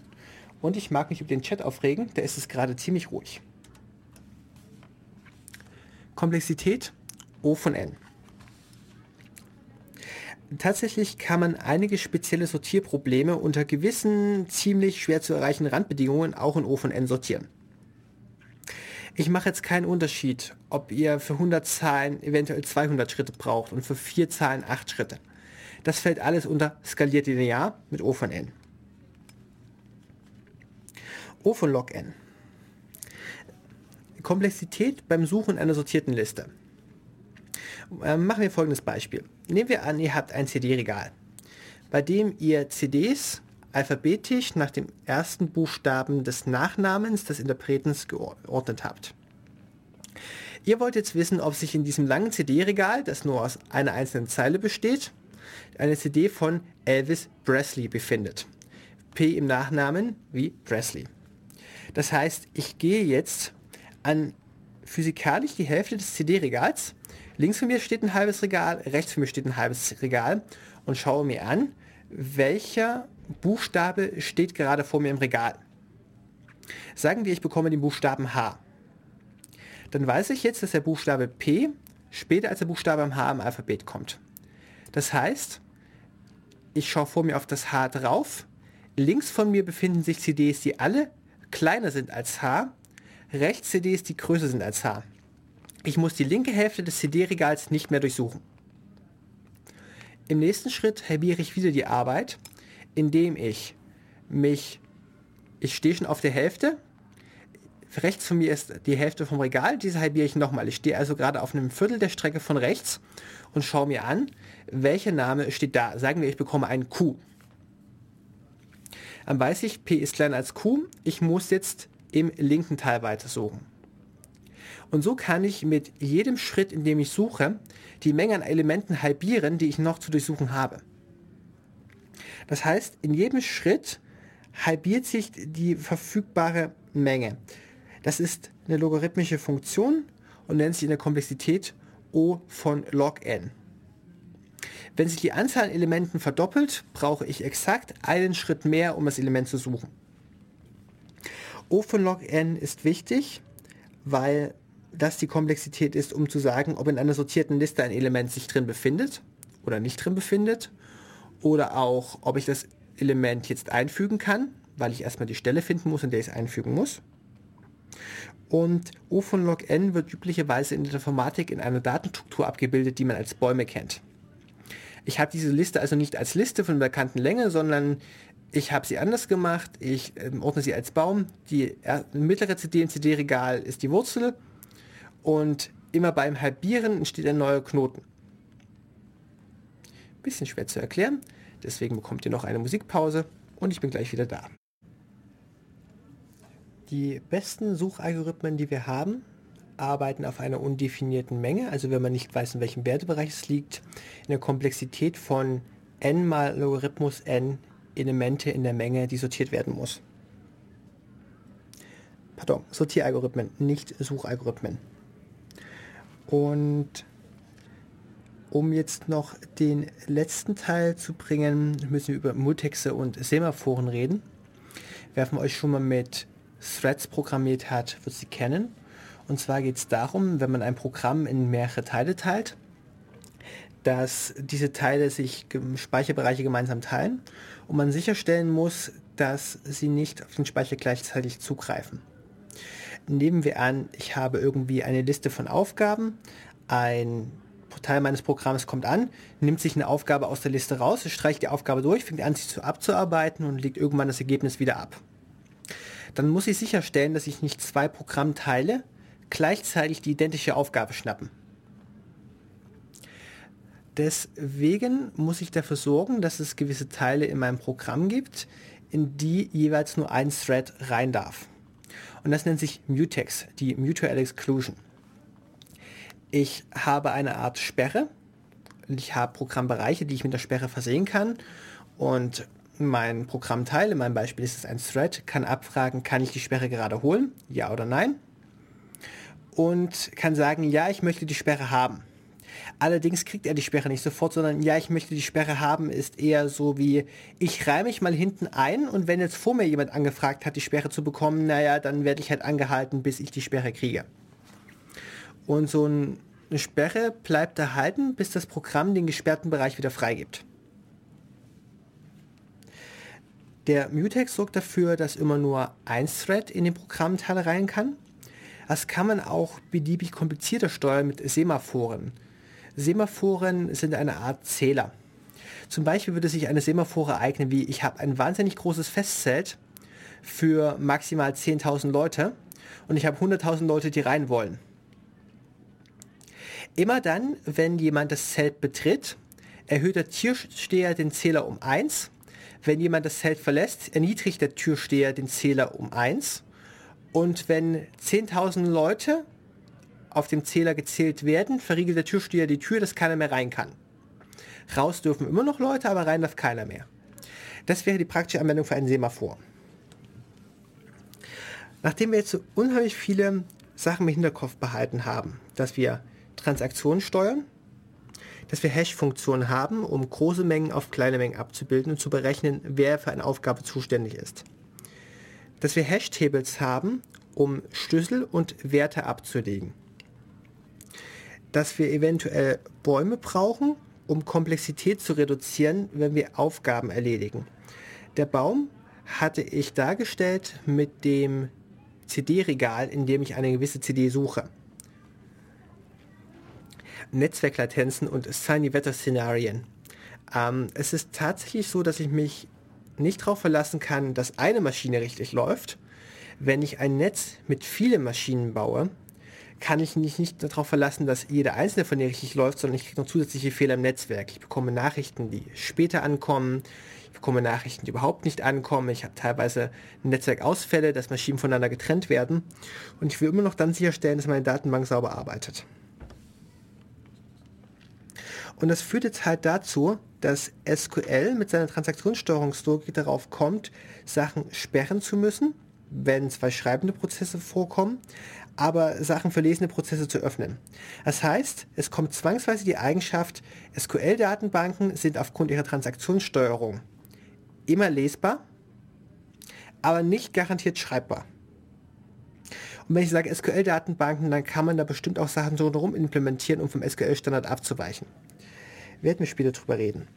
und ich mag mich über den Chat aufregen, da ist es gerade ziemlich ruhig. Komplexität O von n. Tatsächlich kann man einige spezielle Sortierprobleme unter gewissen ziemlich schwer zu erreichenden Randbedingungen auch in O von N sortieren. Ich mache jetzt keinen Unterschied, ob ihr für 100 Zahlen eventuell 200 Schritte braucht und für 4 Zahlen 8 Schritte. Das fällt alles unter skaliert linear mit O von n. O von log n. Komplexität beim Suchen einer sortierten Liste. Ähm, machen wir folgendes Beispiel. Nehmen wir an, ihr habt ein CD-Regal, bei dem ihr CDs alphabetisch nach dem ersten Buchstaben des Nachnamens des Interpretens geordnet habt. Ihr wollt jetzt wissen, ob sich in diesem langen CD-Regal, das nur aus einer einzelnen Zeile besteht, eine CD von Elvis Presley befindet. P im Nachnamen wie Presley. Das heißt, ich gehe jetzt an physikalisch die Hälfte des CD-Regals Links von mir steht ein halbes Regal, rechts von mir steht ein halbes Regal und schaue mir an, welcher Buchstabe steht gerade vor mir im Regal. Sagen wir, ich bekomme den Buchstaben H. Dann weiß ich jetzt, dass der Buchstabe P später als der Buchstabe am H im Alphabet kommt. Das heißt, ich schaue vor mir auf das H drauf. Links von mir befinden sich CDs, die alle kleiner sind als H. Rechts CDs, die größer sind als H. Ich muss die linke Hälfte des CD-Regals nicht mehr durchsuchen. Im nächsten Schritt halbiere ich wieder die Arbeit, indem ich mich, ich stehe schon auf der Hälfte, Rechts von mir ist die Hälfte vom Regal, diese halbiere ich nochmal. Ich stehe also gerade auf einem Viertel der Strecke von rechts und schaue mir an, welcher Name steht da. Sagen wir, ich bekomme einen Q. Dann weiß ich, P ist kleiner als Q. Ich muss jetzt im linken Teil weitersuchen. Und so kann ich mit jedem Schritt, in dem ich suche, die Menge an Elementen halbieren, die ich noch zu durchsuchen habe. Das heißt, in jedem Schritt halbiert sich die verfügbare Menge. Das ist eine logarithmische Funktion und nennt sich in der Komplexität O von log n. Wenn sich die Anzahl an Elementen verdoppelt, brauche ich exakt einen Schritt mehr, um das Element zu suchen. O von log n ist wichtig, weil das die Komplexität ist, um zu sagen, ob in einer sortierten Liste ein Element sich drin befindet oder nicht drin befindet. Oder auch, ob ich das Element jetzt einfügen kann, weil ich erstmal die Stelle finden muss, in der ich es einfügen muss. Und O von log n wird üblicherweise in der Informatik in einer Datenstruktur abgebildet, die man als Bäume kennt. Ich habe diese Liste also nicht als Liste von bekannten Länge, sondern ich habe sie anders gemacht. Ich ähm, ordne sie als Baum. Die mittlere CD im CD-Regal ist die Wurzel und immer beim Halbieren entsteht ein neuer Knoten. Bisschen schwer zu erklären, deswegen bekommt ihr noch eine Musikpause und ich bin gleich wieder da. Die besten Suchalgorithmen, die wir haben, arbeiten auf einer undefinierten Menge, also wenn man nicht weiß, in welchem Wertebereich es liegt, in der Komplexität von n mal Logarithmus n Elemente in der Menge, die sortiert werden muss. Pardon, Sortieralgorithmen, nicht Suchalgorithmen. Und um jetzt noch den letzten Teil zu bringen, müssen wir über Multixe und Semaphoren reden. Wer von euch schon mal mit Threads programmiert hat, wird sie kennen. Und zwar geht es darum, wenn man ein Programm in mehrere Teile teilt, dass diese Teile sich Speicherbereiche gemeinsam teilen und man sicherstellen muss, dass sie nicht auf den Speicher gleichzeitig zugreifen. Nehmen wir an, ich habe irgendwie eine Liste von Aufgaben, ein Teil meines Programms kommt an, nimmt sich eine Aufgabe aus der Liste raus, streicht die Aufgabe durch, fängt an, sie zu abzuarbeiten und legt irgendwann das Ergebnis wieder ab. Dann muss ich sicherstellen, dass ich nicht zwei Programmteile gleichzeitig die identische Aufgabe schnappen. Deswegen muss ich dafür sorgen, dass es gewisse Teile in meinem Programm gibt, in die jeweils nur ein Thread rein darf. Und das nennt sich Mutex, die Mutual Exclusion. Ich habe eine Art Sperre ich habe Programmbereiche, die ich mit der Sperre versehen kann. Und mein Programmteil, in meinem Beispiel ist es ein Thread, kann abfragen, kann ich die Sperre gerade holen? Ja oder nein? Und kann sagen, ja, ich möchte die Sperre haben. Allerdings kriegt er die Sperre nicht sofort, sondern ja, ich möchte die Sperre haben, ist eher so wie, ich reihe mich mal hinten ein und wenn jetzt vor mir jemand angefragt hat, die Sperre zu bekommen, naja, dann werde ich halt angehalten, bis ich die Sperre kriege. Und so eine Sperre bleibt erhalten, bis das Programm den gesperrten Bereich wieder freigibt. Der Mutex sorgt dafür, dass immer nur ein Thread in den Programmteil rein kann. Das kann man auch beliebig komplizierter steuern mit Semaphoren. Semaphoren sind eine Art Zähler. Zum Beispiel würde sich eine Semaphore eignen wie, ich habe ein wahnsinnig großes Festzelt für maximal 10.000 Leute und ich habe 100.000 Leute, die rein wollen. Immer dann, wenn jemand das Zelt betritt, erhöht der Türsteher den Zähler um 1. Wenn jemand das Zelt verlässt, erniedrigt der Türsteher den Zähler um 1. Und wenn 10.000 Leute auf dem Zähler gezählt werden, verriegelt der Türsteher die Tür, dass keiner mehr rein kann. Raus dürfen immer noch Leute, aber rein darf keiner mehr. Das wäre die praktische Anwendung für einen Semaphor. Nachdem wir jetzt so unheimlich viele Sachen im Hinterkopf behalten haben, dass wir Transaktionen steuern, dass wir Hash-Funktionen haben, um große Mengen auf kleine Mengen abzubilden und zu berechnen, wer für eine Aufgabe zuständig ist. Dass wir Hash-Tables haben, um Schlüssel und Werte abzulegen dass wir eventuell Bäume brauchen, um Komplexität zu reduzieren, wenn wir Aufgaben erledigen. Der Baum hatte ich dargestellt mit dem CD-Regal, in dem ich eine gewisse CD suche. Netzwerklatenzen und Sunny-Wetter-Szenarien. Ähm, es ist tatsächlich so, dass ich mich nicht darauf verlassen kann, dass eine Maschine richtig läuft, Wenn ich ein Netz mit vielen Maschinen baue, kann ich mich nicht darauf verlassen, dass jeder einzelne von denen richtig läuft, sondern ich kriege noch zusätzliche Fehler im Netzwerk. Ich bekomme Nachrichten, die später ankommen. Ich bekomme Nachrichten, die überhaupt nicht ankommen. Ich habe teilweise Netzwerkausfälle, dass Maschinen voneinander getrennt werden. Und ich will immer noch dann sicherstellen, dass meine Datenbank sauber arbeitet. Und das führt jetzt halt dazu, dass SQL mit seiner Transaktionssteuerungslogik darauf kommt, Sachen sperren zu müssen, wenn zwei schreibende Prozesse vorkommen, aber Sachen für lesende Prozesse zu öffnen. Das heißt, es kommt zwangsweise die Eigenschaft, SQL-Datenbanken sind aufgrund ihrer Transaktionssteuerung immer lesbar, aber nicht garantiert schreibbar. Und wenn ich sage SQL-Datenbanken, dann kann man da bestimmt auch Sachen so rum implementieren, um vom SQL-Standard abzuweichen. Werden wir später drüber reden.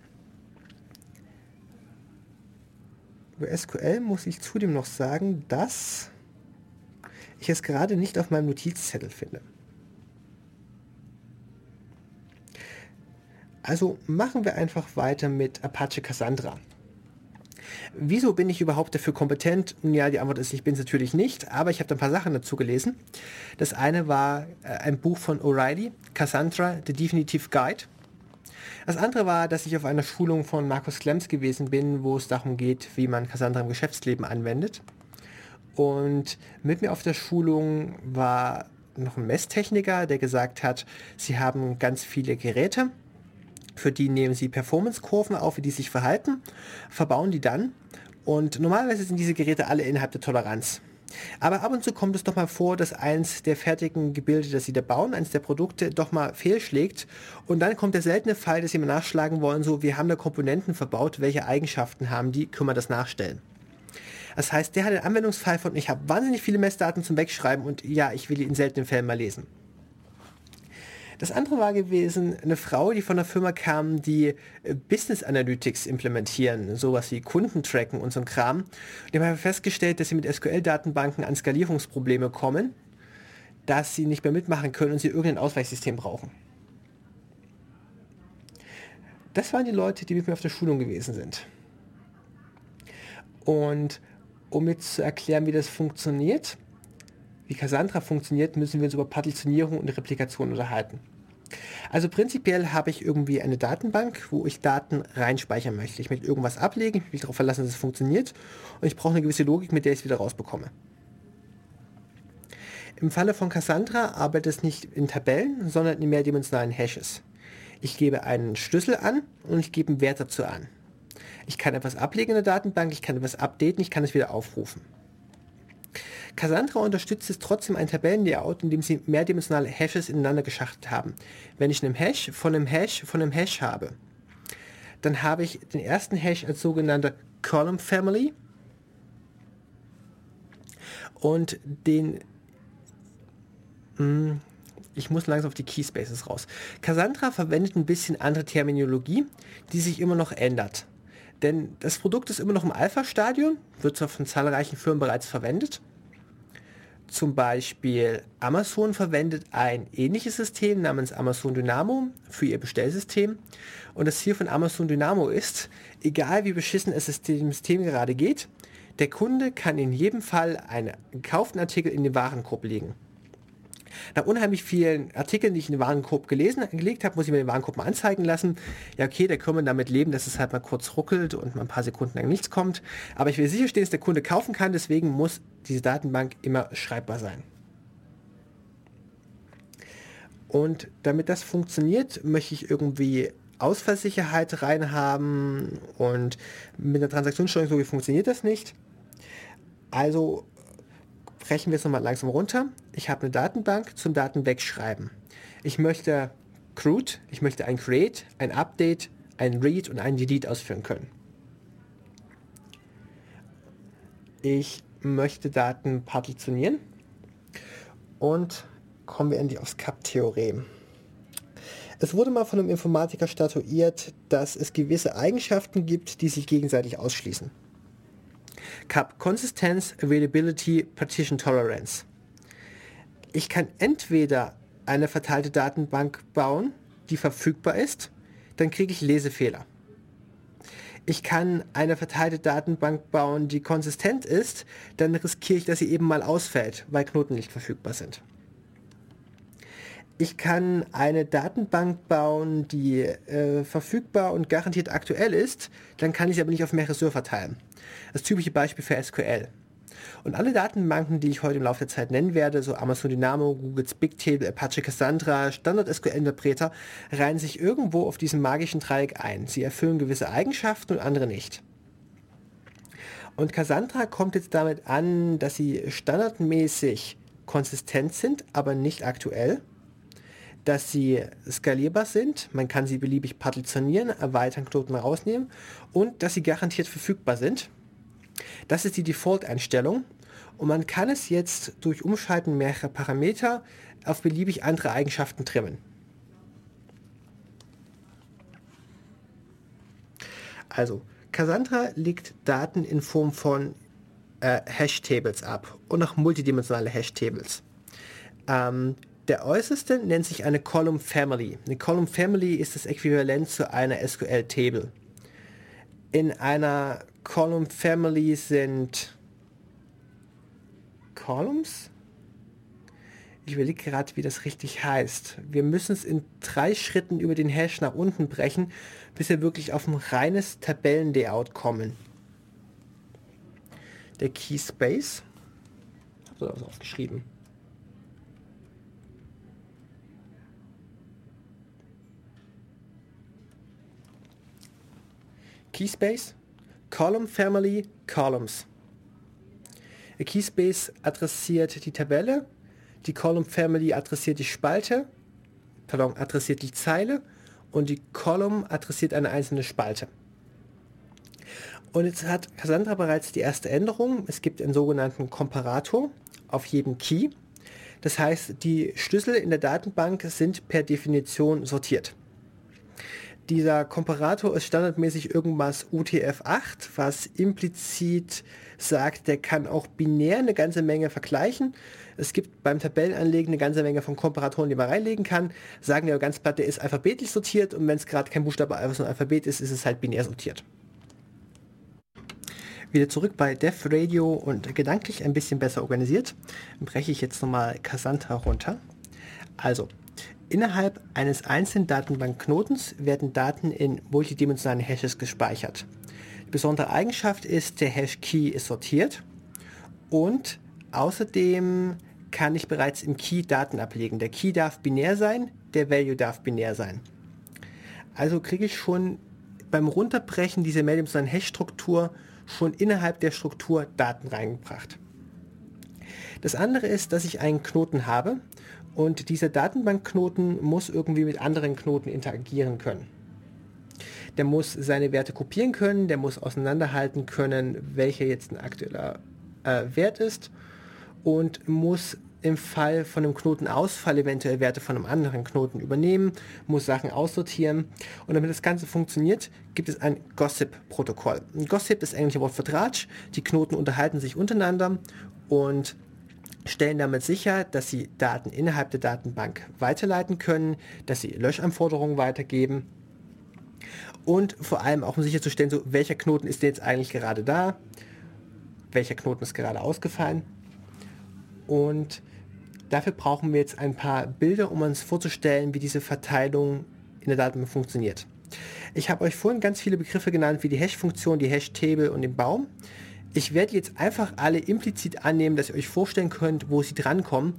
Über SQL muss ich zudem noch sagen, dass ich es gerade nicht auf meinem Notizzettel finde. Also machen wir einfach weiter mit Apache Cassandra. Wieso bin ich überhaupt dafür kompetent? Ja, die Antwort ist, ich bin es natürlich nicht, aber ich habe ein paar Sachen dazu gelesen. Das eine war äh, ein Buch von O'Reilly, Cassandra, The Definitive Guide. Das andere war, dass ich auf einer Schulung von Markus Klemms gewesen bin, wo es darum geht, wie man Cassandra im Geschäftsleben anwendet. Und mit mir auf der Schulung war noch ein Messtechniker, der gesagt hat, sie haben ganz viele Geräte, für die nehmen sie Performance-Kurven auf, wie die sich verhalten, verbauen die dann und normalerweise sind diese Geräte alle innerhalb der Toleranz. Aber ab und zu kommt es doch mal vor, dass eins der fertigen Gebilde, das sie da bauen, eins der Produkte doch mal fehlschlägt. Und dann kommt der seltene Fall, dass sie mal nachschlagen wollen, so, wir haben da Komponenten verbaut, welche Eigenschaften haben die, können wir das nachstellen. Das heißt, der hat einen Anwendungsfall von, ich habe wahnsinnig viele Messdaten zum Wegschreiben und ja, ich will die in seltenen Fällen mal lesen. Das andere war gewesen, eine Frau, die von einer Firma kam, die äh, Business Analytics implementieren, sowas wie Kunden tracken und so ein Kram. Die haben festgestellt, dass sie mit SQL-Datenbanken an Skalierungsprobleme kommen, dass sie nicht mehr mitmachen können und sie irgendein Ausweichsystem brauchen. Das waren die Leute, die mit mir auf der Schulung gewesen sind. Und um jetzt zu erklären, wie das funktioniert, wie Cassandra funktioniert, müssen wir uns über Partitionierung und Replikation unterhalten. Also prinzipiell habe ich irgendwie eine Datenbank, wo ich Daten reinspeichern möchte. Ich möchte irgendwas ablegen, ich will mich darauf verlassen, dass es funktioniert und ich brauche eine gewisse Logik, mit der ich es wieder rausbekomme. Im Falle von Cassandra arbeitet es nicht in Tabellen, sondern in mehrdimensionalen Hashes. Ich gebe einen Schlüssel an und ich gebe einen Wert dazu an. Ich kann etwas ablegen in der Datenbank, ich kann etwas updaten, ich kann es wieder aufrufen. Cassandra unterstützt es trotzdem ein Tabellenlayout, in dem sie mehrdimensionale Hashes ineinander geschachtelt haben. Wenn ich einen Hash von einem Hash von einem Hash habe, dann habe ich den ersten Hash als sogenannte Column Family und den hm, ich muss langsam auf die Keyspaces raus. Cassandra verwendet ein bisschen andere Terminologie, die sich immer noch ändert. Denn das Produkt ist immer noch im Alpha-Stadium, wird zwar von zahlreichen Firmen bereits verwendet, zum Beispiel Amazon verwendet ein ähnliches System namens Amazon Dynamo für ihr Bestellsystem. Und das Ziel von Amazon Dynamo ist, egal wie beschissen es dem System gerade geht, der Kunde kann in jedem Fall einen gekauften Artikel in den Warenkorb legen. Nach unheimlich vielen Artikeln, die ich in den Warenkorb gelesen, gelegt habe, muss ich mir den Warenkorb mal anzeigen lassen. Ja, okay, da können wir damit leben, dass es halt mal kurz ruckelt und mal ein paar Sekunden lang nichts kommt. Aber ich will sicherstellen, dass der Kunde kaufen kann, deswegen muss diese Datenbank immer schreibbar sein. Und damit das funktioniert, möchte ich irgendwie Ausfallsicherheit reinhaben und mit der Transaktionssteuerung so funktioniert das nicht. Also brechen wir es nochmal langsam runter. Ich habe eine Datenbank zum Daten wegschreiben. Ich möchte CRUD, ich möchte ein Create, ein Update, ein Read und ein Delete ausführen können. Ich möchte Daten partitionieren und kommen wir endlich aufs CAP-Theorem. Es wurde mal von einem Informatiker statuiert, dass es gewisse Eigenschaften gibt, die sich gegenseitig ausschließen. CAP Consistenz, Availability, Partition Tolerance. Ich kann entweder eine verteilte Datenbank bauen, die verfügbar ist, dann kriege ich Lesefehler. ich kann eine verteilte Datenbank bauen, die konsistent ist, dann riskiere ich, dass sie eben mal ausfällt, weil Knoten nicht verfügbar sind. Ich kann eine Datenbank bauen, die äh, verfügbar und garantiert aktuell ist, dann kann ich sie aber nicht auf mehrere Server verteilen. Das typische Beispiel für SQL. Und alle Datenbanken, die ich heute im Laufe der Zeit nennen werde, so Amazon Dynamo, Google's Bigtable, Apache Cassandra, Standard SQL Interpreter, reihen sich irgendwo auf diesem magischen Dreieck ein. Sie erfüllen gewisse Eigenschaften und andere nicht. Und Cassandra kommt jetzt damit an, dass sie standardmäßig konsistent sind, aber nicht aktuell. Dass sie skalierbar sind, man kann sie beliebig partitionieren, erweitern, Knoten rausnehmen und dass sie garantiert verfügbar sind. Das ist die Default-Einstellung und man kann es jetzt durch Umschalten mehrerer Parameter auf beliebig andere Eigenschaften trimmen. Also, Cassandra legt Daten in Form von äh, Hash-Tables ab und auch multidimensionale Hash-Tables. Ähm, der äußerste nennt sich eine Column Family. Eine Column Family ist das Äquivalent zu einer SQL-Table. In einer Column Family sind Columns. Ich überlege gerade, wie das richtig heißt. Wir müssen es in drei Schritten über den Hash nach unten brechen, bis wir wirklich auf ein reines Tabellenlayout kommen. Der Key Space. Ich habe da was aufgeschrieben. Keyspace, Column Family, Columns. Der Keyspace adressiert die Tabelle, die Column Family adressiert die Spalte, pardon, adressiert die Zeile und die Column adressiert eine einzelne Spalte. Und jetzt hat Cassandra bereits die erste Änderung. Es gibt einen sogenannten Komparator auf jedem Key. Das heißt, die Schlüssel in der Datenbank sind per Definition sortiert. Dieser Komparator ist standardmäßig irgendwas UTF-8, was implizit sagt, der kann auch binär eine ganze Menge vergleichen. Es gibt beim Tabellenanlegen eine ganze Menge von Komparatoren, die man reinlegen kann. Sagen wir ganz platt, der ist alphabetisch sortiert und wenn es gerade kein Buchstabe, sondern ein Alphabet ist, ist es halt binär sortiert. Wieder zurück bei Dev Radio und gedanklich ein bisschen besser organisiert, breche ich jetzt nochmal Cassandra runter. Also, Innerhalb eines einzelnen Datenbankknotens werden Daten in multidimensionalen Hashes gespeichert. Die besondere Eigenschaft ist, der Hash-Key ist sortiert und außerdem kann ich bereits im Key Daten ablegen. Der Key darf binär sein, der Value darf binär sein. Also kriege ich schon beim Runterbrechen dieser mehrdimensionalen Hash-Struktur schon innerhalb der Struktur Daten reingebracht. Das andere ist, dass ich einen Knoten habe und dieser Datenbankknoten muss irgendwie mit anderen Knoten interagieren können. Der muss seine Werte kopieren können, der muss auseinanderhalten können, welcher jetzt ein aktueller äh, Wert ist und muss im Fall von einem Knotenausfall eventuell Werte von einem anderen Knoten übernehmen, muss Sachen aussortieren. Und damit das Ganze funktioniert, gibt es ein Gossip-Protokoll. Gossip ist englische Wort für Tratsch. Die Knoten unterhalten sich untereinander und stellen damit sicher, dass sie Daten innerhalb der Datenbank weiterleiten können, dass sie Löschanforderungen weitergeben und vor allem auch um sicherzustellen, so welcher Knoten ist jetzt eigentlich gerade da, welcher Knoten ist gerade ausgefallen und dafür brauchen wir jetzt ein paar Bilder, um uns vorzustellen, wie diese Verteilung in der Datenbank funktioniert. Ich habe euch vorhin ganz viele Begriffe genannt, wie die Hash-Funktion, die Hash-Table und den Baum. Ich werde jetzt einfach alle implizit annehmen, dass ihr euch vorstellen könnt, wo sie drankommen,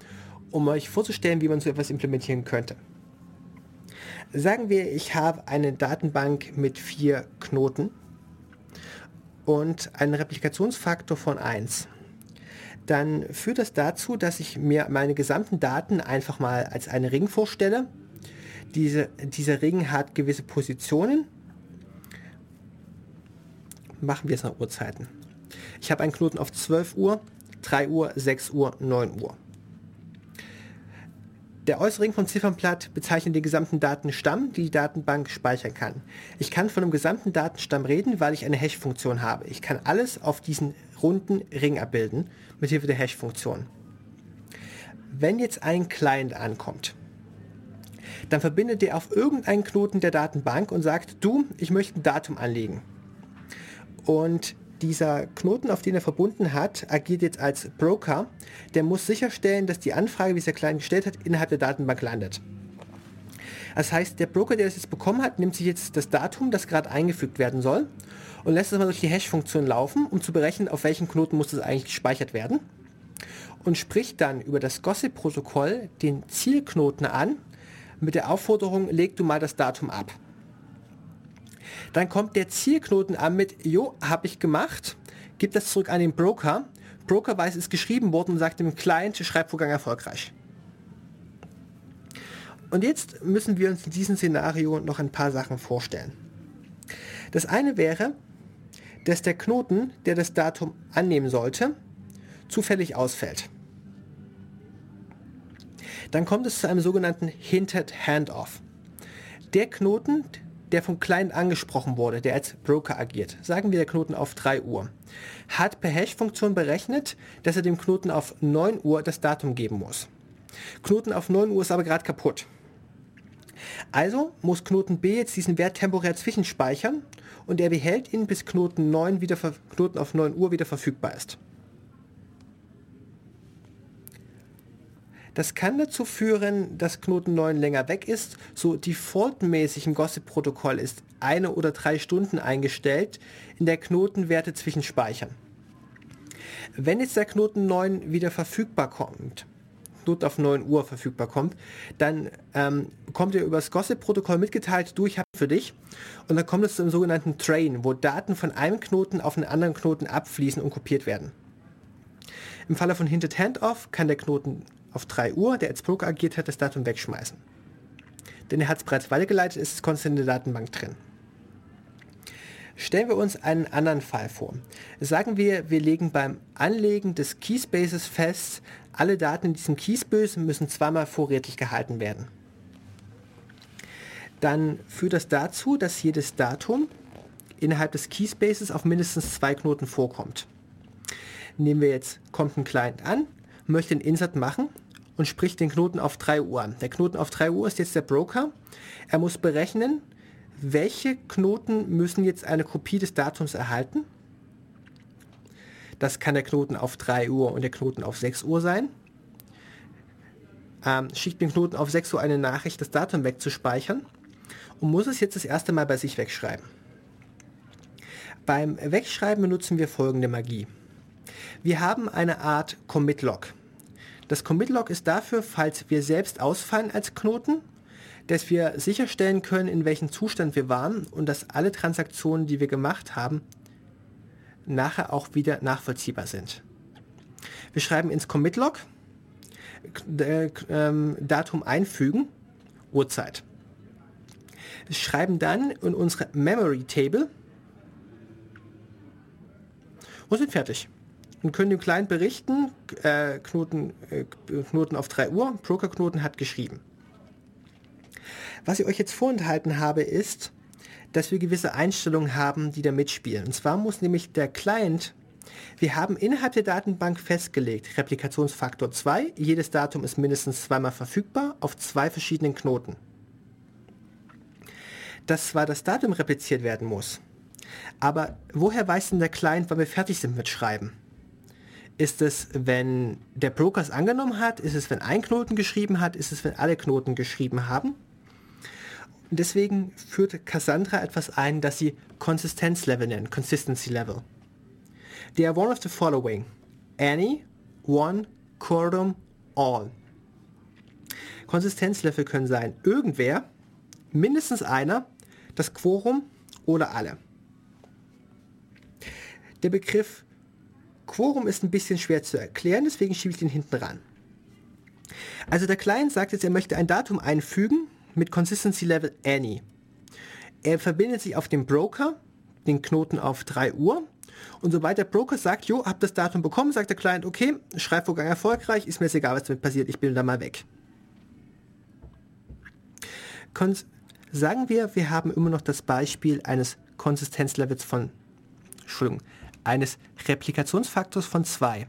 um euch vorzustellen, wie man so etwas implementieren könnte. Sagen wir, ich habe eine Datenbank mit vier Knoten und einen Replikationsfaktor von 1. Dann führt das dazu, dass ich mir meine gesamten Daten einfach mal als einen Ring vorstelle. Diese, dieser Ring hat gewisse Positionen. Machen wir es nach Uhrzeiten. Ich habe einen Knoten auf 12 Uhr, 3 Uhr, 6 Uhr, 9 Uhr. Der äußere Ring vom Ziffernblatt bezeichnet den gesamten Datenstamm, die die Datenbank speichern kann. Ich kann von einem gesamten Datenstamm reden, weil ich eine Hash-Funktion habe. Ich kann alles auf diesen runden Ring abbilden, mit Hilfe der Hash-Funktion. Wenn jetzt ein Client ankommt, dann verbindet er auf irgendeinen Knoten der Datenbank und sagt, du, ich möchte ein Datum anlegen. Und dieser Knoten, auf den er verbunden hat, agiert jetzt als Broker. Der muss sicherstellen, dass die Anfrage, wie es der Client gestellt hat, innerhalb der Datenbank landet. Das heißt, der Broker, der das jetzt bekommen hat, nimmt sich jetzt das Datum, das gerade eingefügt werden soll, und lässt es mal durch die Hash-Funktion laufen, um zu berechnen, auf welchen Knoten muss das eigentlich gespeichert werden. Und spricht dann über das Gossip-Protokoll den Zielknoten an, mit der Aufforderung, leg du mal das Datum ab. Dann kommt der Zielknoten an mit, jo, habe ich gemacht, gibt das zurück an den Broker. Broker weiß, es ist geschrieben worden und sagt dem Client, Schreibvorgang erfolgreich. Und jetzt müssen wir uns in diesem Szenario noch ein paar Sachen vorstellen. Das eine wäre, dass der Knoten, der das Datum annehmen sollte, zufällig ausfällt. Dann kommt es zu einem sogenannten Hinted Handoff. Der Knoten, der vom Client angesprochen wurde, der als Broker agiert, sagen wir der Knoten auf 3 Uhr, hat per Hash-Funktion berechnet, dass er dem Knoten auf 9 Uhr das Datum geben muss. Knoten auf 9 Uhr ist aber gerade kaputt. Also muss Knoten B jetzt diesen Wert temporär zwischenspeichern und er behält ihn, bis Knoten, 9 wieder, Knoten auf 9 Uhr wieder verfügbar ist. Das kann dazu führen, dass Knoten 9 länger weg ist. So defaultmäßig im Gossip-Protokoll ist eine oder drei Stunden eingestellt, in der Knotenwerte zwischenspeichern. Wenn jetzt der Knoten 9 wieder verfügbar kommt, Knoten auf 9 Uhr verfügbar kommt, dann ähm, kommt ihr über das Gossip-Protokoll mitgeteilt, du, ich habe für dich. Und dann kommt es zu einem sogenannten Train, wo Daten von einem Knoten auf einen anderen Knoten abfließen und kopiert werden. Im Falle von Hinted Handoff kann der Knoten auf 3 Uhr, der als Broker agiert hat, das Datum wegschmeißen. Denn er hat es bereits weitergeleitet, ist es konstant in der Datenbank drin. Stellen wir uns einen anderen Fall vor. Sagen wir, wir legen beim Anlegen des Keyspaces fest, alle Daten in diesem Keyspace müssen zweimal vorrätig gehalten werden. Dann führt das dazu, dass jedes Datum innerhalb des Keyspaces auf mindestens zwei Knoten vorkommt. Nehmen wir jetzt, kommt ein Client an, möchte einen Insert machen und spricht den Knoten auf 3 Uhr an. Der Knoten auf 3 Uhr ist jetzt der Broker. Er muss berechnen, welche Knoten müssen jetzt eine Kopie des Datums erhalten. Das kann der Knoten auf 3 Uhr und der Knoten auf 6 Uhr sein. Ähm, schickt den Knoten auf 6 Uhr eine Nachricht, das Datum wegzuspeichern und muss es jetzt das erste Mal bei sich wegschreiben. Beim Wegschreiben benutzen wir folgende Magie. Wir haben eine Art Commit-Log. Das Commit-Log ist dafür, falls wir selbst ausfallen als Knoten, dass wir sicherstellen können, in welchem Zustand wir waren und dass alle Transaktionen, die wir gemacht haben, nachher auch wieder nachvollziehbar sind. Wir schreiben ins Commit-Log äh, ähm, Datum einfügen, Uhrzeit. Wir schreiben dann in unsere Memory Table und sind fertig und können dem Client berichten, äh, Knoten, äh, Knoten auf 3 Uhr, Broker-Knoten hat geschrieben. Was ich euch jetzt vorenthalten habe, ist, dass wir gewisse Einstellungen haben, die da mitspielen. Und zwar muss nämlich der Client, wir haben innerhalb der Datenbank festgelegt, Replikationsfaktor 2, jedes Datum ist mindestens zweimal verfügbar auf zwei verschiedenen Knoten. Dass zwar das Datum repliziert werden muss, aber woher weiß denn der Client, wann wir fertig sind mit Schreiben? Ist es, wenn der Broker es angenommen hat? Ist es, wenn ein Knoten geschrieben hat? Ist es, wenn alle Knoten geschrieben haben? Und deswegen führt Cassandra etwas ein, das sie Konsistenzlevel nennen, Consistency Level. They are one of the following. Any, one, quorum, all. Konsistenzlevel können sein irgendwer, mindestens einer, das Quorum oder alle. Der Begriff Quorum ist ein bisschen schwer zu erklären, deswegen schiebe ich den hinten ran. Also der Client sagt jetzt, er möchte ein Datum einfügen mit Consistency Level Any. Er verbindet sich auf den Broker, den Knoten auf 3 Uhr. Und sobald der Broker sagt, jo, hab das Datum bekommen, sagt der Client, okay, Schreibvorgang erfolgreich, ist mir jetzt egal, was damit passiert, ich bin da mal weg. Kons sagen wir, wir haben immer noch das Beispiel eines Konsistenzlevels von, Entschuldigung, eines Replikationsfaktors von 2.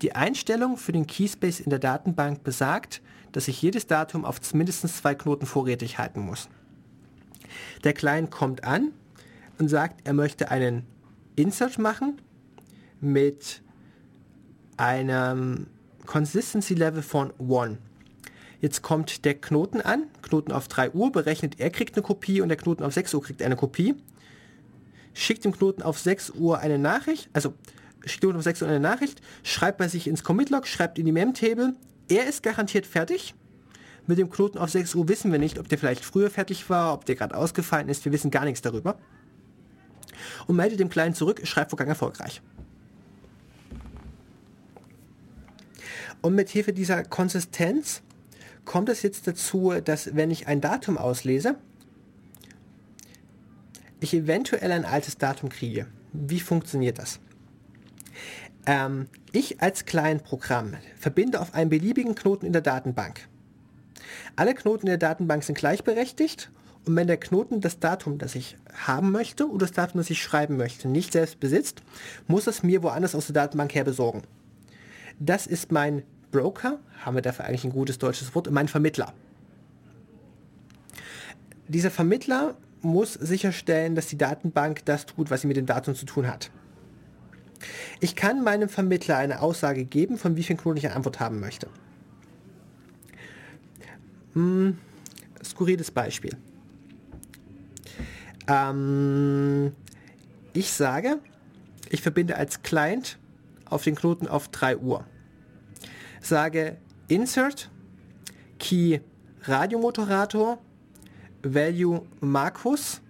Die Einstellung für den Keyspace in der Datenbank besagt, dass ich jedes Datum auf mindestens zwei Knoten vorrätig halten muss. Der Client kommt an und sagt, er möchte einen Insert machen mit einem Consistency Level von 1. Jetzt kommt der Knoten an, Knoten auf 3 Uhr, berechnet, er kriegt eine Kopie und der Knoten auf 6 Uhr kriegt eine Kopie. Schickt dem Knoten auf 6 Uhr eine Nachricht, also schickt dem Knoten auf 6 Uhr eine Nachricht, schreibt bei sich ins Commit-Log, schreibt in die Mem-Table, er ist garantiert fertig. Mit dem Knoten auf 6 Uhr wissen wir nicht, ob der vielleicht früher fertig war, ob der gerade ausgefallen ist, wir wissen gar nichts darüber. Und meldet dem Client zurück, Schreibvorgang erfolgreich. Und mit Hilfe dieser Konsistenz kommt es jetzt dazu, dass wenn ich ein Datum auslese, ich eventuell ein altes Datum kriege. Wie funktioniert das? Ähm, ich als Client-Programm verbinde auf einen beliebigen Knoten in der Datenbank. Alle Knoten in der Datenbank sind gleichberechtigt und wenn der Knoten das Datum, das ich haben möchte oder das Datum, das ich schreiben möchte, nicht selbst besitzt, muss es mir woanders aus der Datenbank her besorgen. Das ist mein Broker, haben wir dafür eigentlich ein gutes deutsches Wort, mein Vermittler. Dieser Vermittler muss sicherstellen, dass die Datenbank das tut, was sie mit dem Datum zu tun hat. Ich kann meinem Vermittler eine Aussage geben, von wie vielen Knoten ich eine Antwort haben möchte. Hm, skurriles Beispiel. Ähm, ich sage, ich verbinde als Client auf den Knoten auf 3 Uhr sage Insert, Key Radiomoderator, Value Markus,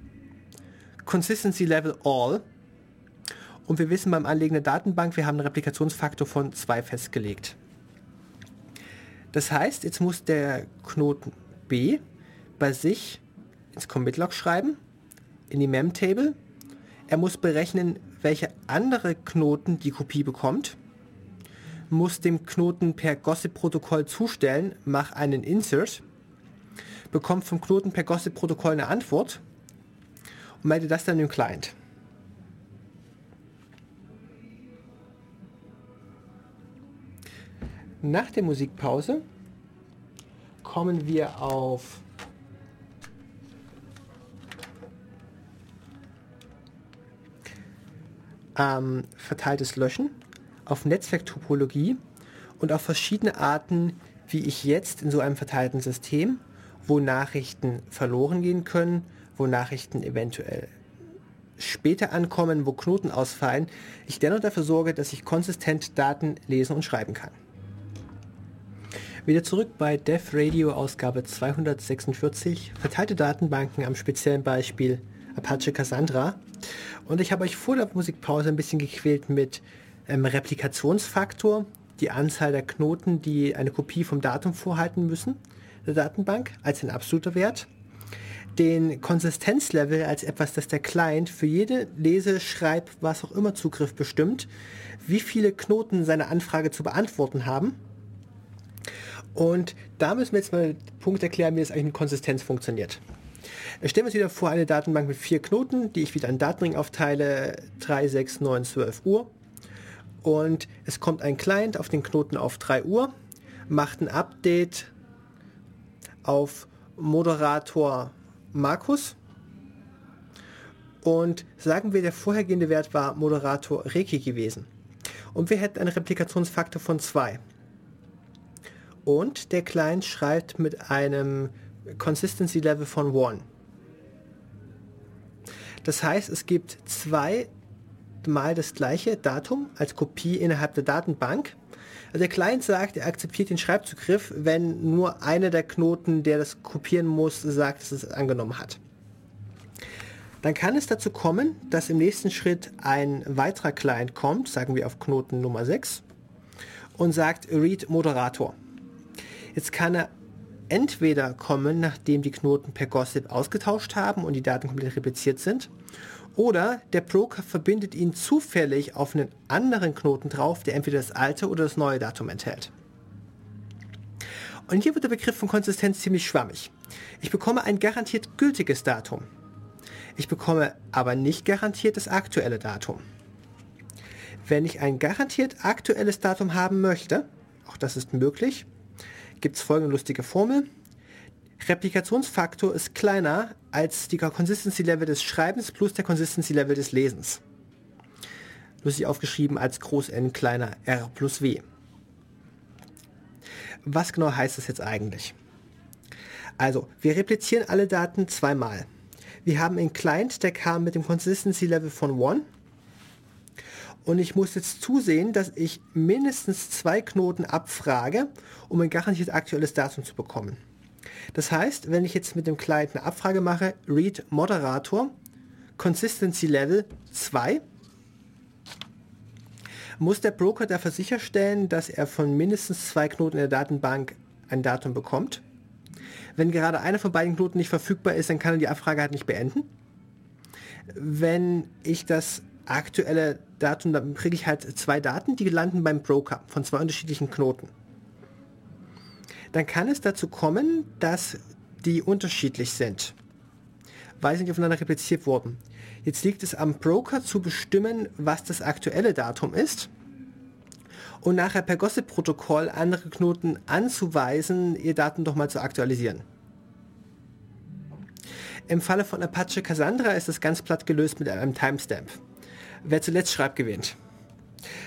Consistency Level All. Und wir wissen beim Anlegen der Datenbank, wir haben einen Replikationsfaktor von 2 festgelegt. Das heißt, jetzt muss der Knoten B bei sich ins Commit-Log schreiben, in die Mem-Table. Er muss berechnen, welche andere Knoten die Kopie bekommt muss dem Knoten per Gossip-Protokoll zustellen, mach einen Insert, bekommt vom Knoten per Gossip-Protokoll eine Antwort und melde das dann dem Client. Nach der Musikpause kommen wir auf ähm, verteiltes Löschen auf Netzwerktopologie und auf verschiedene Arten, wie ich jetzt in so einem verteilten System, wo Nachrichten verloren gehen können, wo Nachrichten eventuell später ankommen, wo Knoten ausfallen, ich dennoch dafür sorge, dass ich konsistent Daten lesen und schreiben kann. Wieder zurück bei Dev Radio Ausgabe 246, verteilte Datenbanken am speziellen Beispiel Apache Cassandra. Und ich habe euch vor der Musikpause ein bisschen gequält mit ähm, Replikationsfaktor, die Anzahl der Knoten, die eine Kopie vom Datum vorhalten müssen, Datenbank, als ein absoluter Wert. Den Konsistenzlevel als etwas, das der Client für jede Lese, Schreib, was auch immer Zugriff bestimmt, wie viele Knoten seine Anfrage zu beantworten haben. Und da müssen wir jetzt mal den Punkt erklären, wie das eigentlich mit Konsistenz funktioniert. Stellen wir uns wieder vor, eine Datenbank mit vier Knoten, die ich wieder in Datenring aufteile, 3, 6, 9, 12 Uhr und es kommt ein Client auf den Knoten auf 3 Uhr, macht ein Update auf Moderator Markus und sagen wir, der vorhergehende Wert war Moderator Reki gewesen und wir hätten einen Replikationsfaktor von 2 und der Client schreibt mit einem Consistency Level von 1. Das heißt, es gibt zwei mal das gleiche Datum als Kopie innerhalb der Datenbank. Also der Client sagt, er akzeptiert den Schreibzugriff, wenn nur einer der Knoten, der das kopieren muss, sagt, dass es angenommen hat. Dann kann es dazu kommen, dass im nächsten Schritt ein weiterer Client kommt, sagen wir auf Knoten Nummer 6, und sagt Read Moderator. Jetzt kann er entweder kommen, nachdem die Knoten per Gossip ausgetauscht haben und die Daten komplett repliziert sind, oder der Broker verbindet ihn zufällig auf einen anderen Knoten drauf, der entweder das alte oder das neue Datum enthält. Und hier wird der Begriff von Konsistenz ziemlich schwammig. Ich bekomme ein garantiert gültiges Datum. Ich bekomme aber nicht garantiert das aktuelle Datum. Wenn ich ein garantiert aktuelles Datum haben möchte, auch das ist möglich, gibt es folgende lustige Formel. Replikationsfaktor ist kleiner als die Consistency Level des Schreibens plus der Consistency Level des Lesens. lustig aufgeschrieben als Groß N kleiner r plus w. Was genau heißt das jetzt eigentlich? Also, wir replizieren alle Daten zweimal. Wir haben einen Client, der kam mit dem Consistency Level von 1 und ich muss jetzt zusehen, dass ich mindestens zwei Knoten abfrage, um ein garantiert aktuelles Datum zu bekommen. Das heißt, wenn ich jetzt mit dem Client eine Abfrage mache, read Moderator, Consistency Level 2, muss der Broker dafür sicherstellen, dass er von mindestens zwei Knoten in der Datenbank ein Datum bekommt. Wenn gerade einer von beiden Knoten nicht verfügbar ist, dann kann er die Abfrage halt nicht beenden. Wenn ich das aktuelle Datum, dann kriege ich halt zwei Daten, die landen beim Broker von zwei unterschiedlichen Knoten. Dann kann es dazu kommen, dass die unterschiedlich sind, weil sie nicht aufeinander repliziert wurden. Jetzt liegt es am Broker zu bestimmen, was das aktuelle Datum ist und nachher per Gossip-Protokoll andere Knoten anzuweisen, ihr Daten doch mal zu aktualisieren. Im Falle von Apache Cassandra ist das ganz platt gelöst mit einem Timestamp. Wer zuletzt schreibt, gewinnt.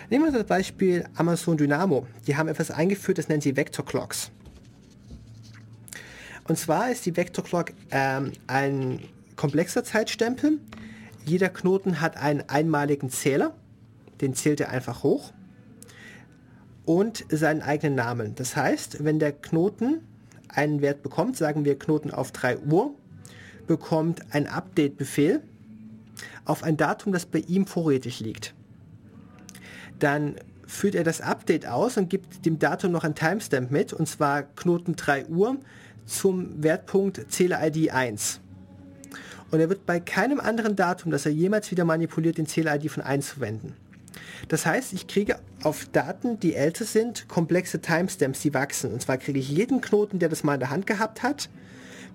Nehmen wir das Beispiel Amazon Dynamo. Die haben etwas eingeführt, das nennt sie Vector Clocks. Und zwar ist die Vector Clock ähm, ein komplexer Zeitstempel. Jeder Knoten hat einen einmaligen Zähler, den zählt er einfach hoch und seinen eigenen Namen. Das heißt, wenn der Knoten einen Wert bekommt, sagen wir Knoten auf 3 Uhr, bekommt ein Update-Befehl auf ein Datum, das bei ihm vorrätig liegt. Dann führt er das Update aus und gibt dem Datum noch ein Timestamp mit, und zwar Knoten 3 Uhr zum Wertpunkt Zähler-ID 1. Und er wird bei keinem anderen Datum, das er jemals wieder manipuliert, den Zähler-ID von 1 verwenden. Das heißt, ich kriege auf Daten, die älter sind, komplexe Timestamps, die wachsen. Und zwar kriege ich jeden Knoten, der das mal in der Hand gehabt hat,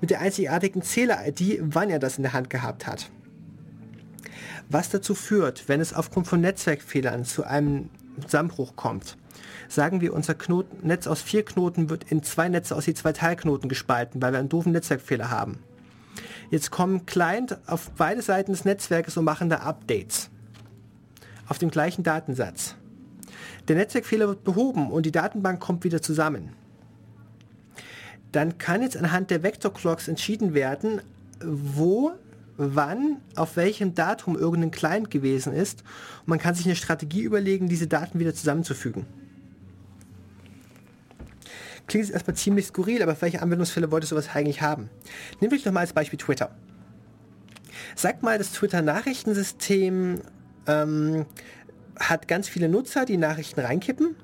mit der einzigartigen Zähler-ID, wann er das in der Hand gehabt hat. Was dazu führt, wenn es aufgrund von Netzwerkfehlern zu einem Zusammenbruch kommt. Sagen wir, unser Knoten, Netz aus vier Knoten wird in zwei Netze aus je zwei Teilknoten gespalten, weil wir einen doofen Netzwerkfehler haben. Jetzt kommen Client auf beide Seiten des Netzwerkes und machen da Updates auf dem gleichen Datensatz. Der Netzwerkfehler wird behoben und die Datenbank kommt wieder zusammen. Dann kann jetzt anhand der Vector Clocks entschieden werden, wo, wann, auf welchem Datum irgendein Client gewesen ist. Und man kann sich eine Strategie überlegen, diese Daten wieder zusammenzufügen. Klingt jetzt erstmal ziemlich skurril, aber welche Anwendungsfälle wollte sowas eigentlich haben? Nehmen wir doch mal als Beispiel Twitter. Sag mal, das Twitter-Nachrichtensystem ähm, hat ganz viele Nutzer, die Nachrichten reinkippen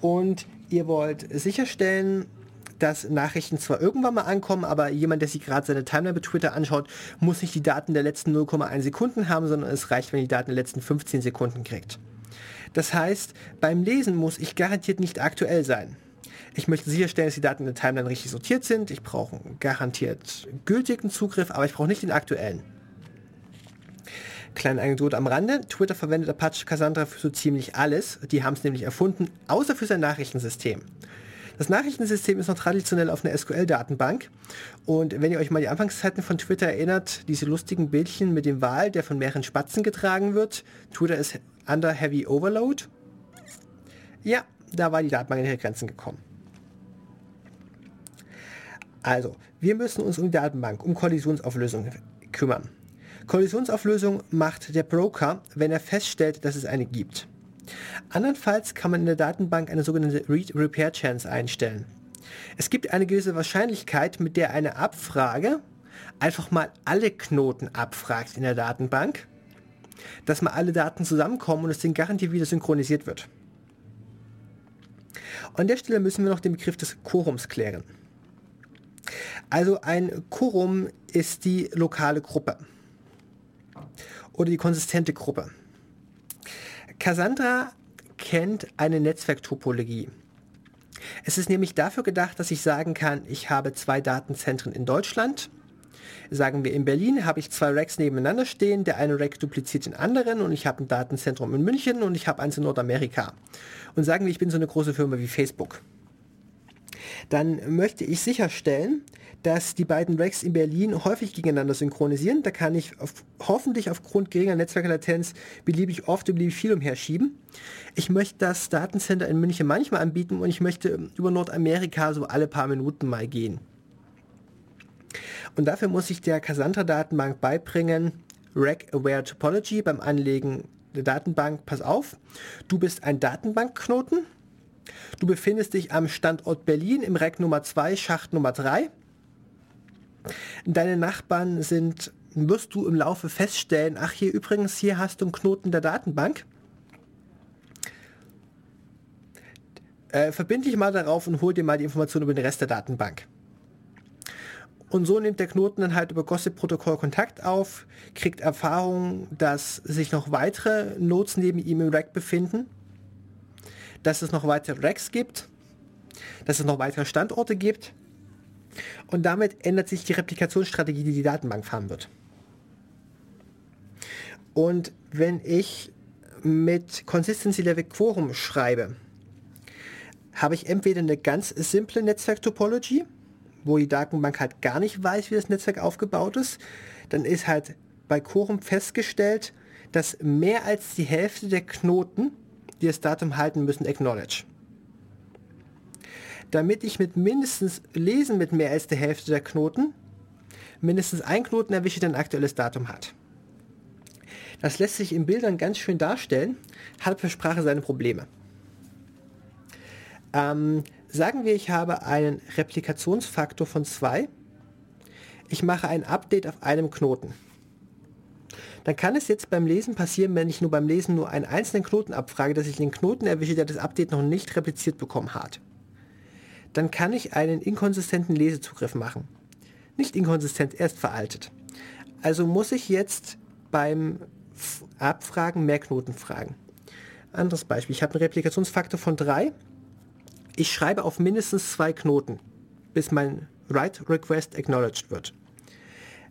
und ihr wollt sicherstellen, dass Nachrichten zwar irgendwann mal ankommen, aber jemand, der sich gerade seine Timeline bei Twitter anschaut, muss nicht die Daten der letzten 0,1 Sekunden haben, sondern es reicht, wenn die Daten der letzten 15 Sekunden kriegt. Das heißt, beim Lesen muss ich garantiert nicht aktuell sein. Ich möchte sicherstellen, dass die Daten in der Timeline richtig sortiert sind. Ich brauche garantiert gültigen Zugriff, aber ich brauche nicht den aktuellen. Kleine Anekdote am Rande. Twitter verwendet Apache Cassandra für so ziemlich alles. Die haben es nämlich erfunden, außer für sein Nachrichtensystem. Das Nachrichtensystem ist noch traditionell auf einer SQL-Datenbank. Und wenn ihr euch mal die Anfangszeiten von Twitter erinnert, diese lustigen Bildchen mit dem Wal, der von mehreren Spatzen getragen wird, Twitter ist under heavy overload. Ja, da war die Datenbank in ihre Grenzen gekommen. Also, wir müssen uns um die Datenbank, um Kollisionsauflösung kümmern. Kollisionsauflösung macht der Broker, wenn er feststellt, dass es eine gibt. Andernfalls kann man in der Datenbank eine sogenannte Read-Repair Chance einstellen. Es gibt eine gewisse Wahrscheinlichkeit, mit der eine Abfrage einfach mal alle Knoten abfragt in der Datenbank, dass mal alle Daten zusammenkommen und es den garantiert wieder synchronisiert wird. An der Stelle müssen wir noch den Begriff des Quorums klären. Also ein Quorum ist die lokale Gruppe oder die konsistente Gruppe. Cassandra kennt eine Netzwerktopologie. Es ist nämlich dafür gedacht, dass ich sagen kann, ich habe zwei Datenzentren in Deutschland. Sagen wir in Berlin habe ich zwei Racks nebeneinander stehen, der eine Rack dupliziert den anderen und ich habe ein Datenzentrum in München und ich habe eins in Nordamerika. Und sagen wir, ich bin so eine große Firma wie Facebook. Dann möchte ich sicherstellen, dass die beiden Racks in Berlin häufig gegeneinander synchronisieren. Da kann ich auf, hoffentlich aufgrund geringer Netzwerklatenz beliebig oft und beliebig viel umherschieben. Ich möchte das Datencenter in München manchmal anbieten und ich möchte über Nordamerika so alle paar Minuten mal gehen. Und dafür muss ich der Cassandra-Datenbank beibringen, Rack-Aware Topology beim Anlegen der Datenbank, pass auf, du bist ein Datenbankknoten, du befindest dich am Standort Berlin im Rack Nummer 2, Schacht Nummer 3. Deine Nachbarn sind, wirst du im Laufe feststellen, ach hier übrigens, hier hast du einen Knoten der Datenbank. Äh, verbind dich mal darauf und hol dir mal die Informationen über den Rest der Datenbank. Und so nimmt der Knoten dann halt über Gossip-Protokoll Kontakt auf, kriegt Erfahrung, dass sich noch weitere Nodes neben ihm im Rack befinden, dass es noch weitere Racks gibt, dass es noch weitere Standorte gibt. Und damit ändert sich die Replikationsstrategie, die die Datenbank fahren wird. Und wenn ich mit Consistency Level Quorum schreibe, habe ich entweder eine ganz simple Netzwerk-Topology, wo die Datenbank halt gar nicht weiß, wie das Netzwerk aufgebaut ist, dann ist halt bei Quorum festgestellt, dass mehr als die Hälfte der Knoten, die das Datum halten müssen, acknowledge. Damit ich mit mindestens Lesen mit mehr als der Hälfte der Knoten mindestens ein Knoten erwische, der ein aktuelles Datum hat. Das lässt sich in Bildern ganz schön darstellen, hat für Sprache seine Probleme. Ähm, Sagen wir, ich habe einen Replikationsfaktor von 2. Ich mache ein Update auf einem Knoten. Dann kann es jetzt beim Lesen passieren, wenn ich nur beim Lesen nur einen einzelnen Knoten abfrage, dass ich den Knoten erwische, der das Update noch nicht repliziert bekommen hat. Dann kann ich einen inkonsistenten Lesezugriff machen. Nicht inkonsistent, erst veraltet. Also muss ich jetzt beim Abfragen mehr Knoten fragen. Anderes Beispiel. Ich habe einen Replikationsfaktor von 3 ich schreibe auf mindestens zwei Knoten, bis mein Write Request acknowledged wird.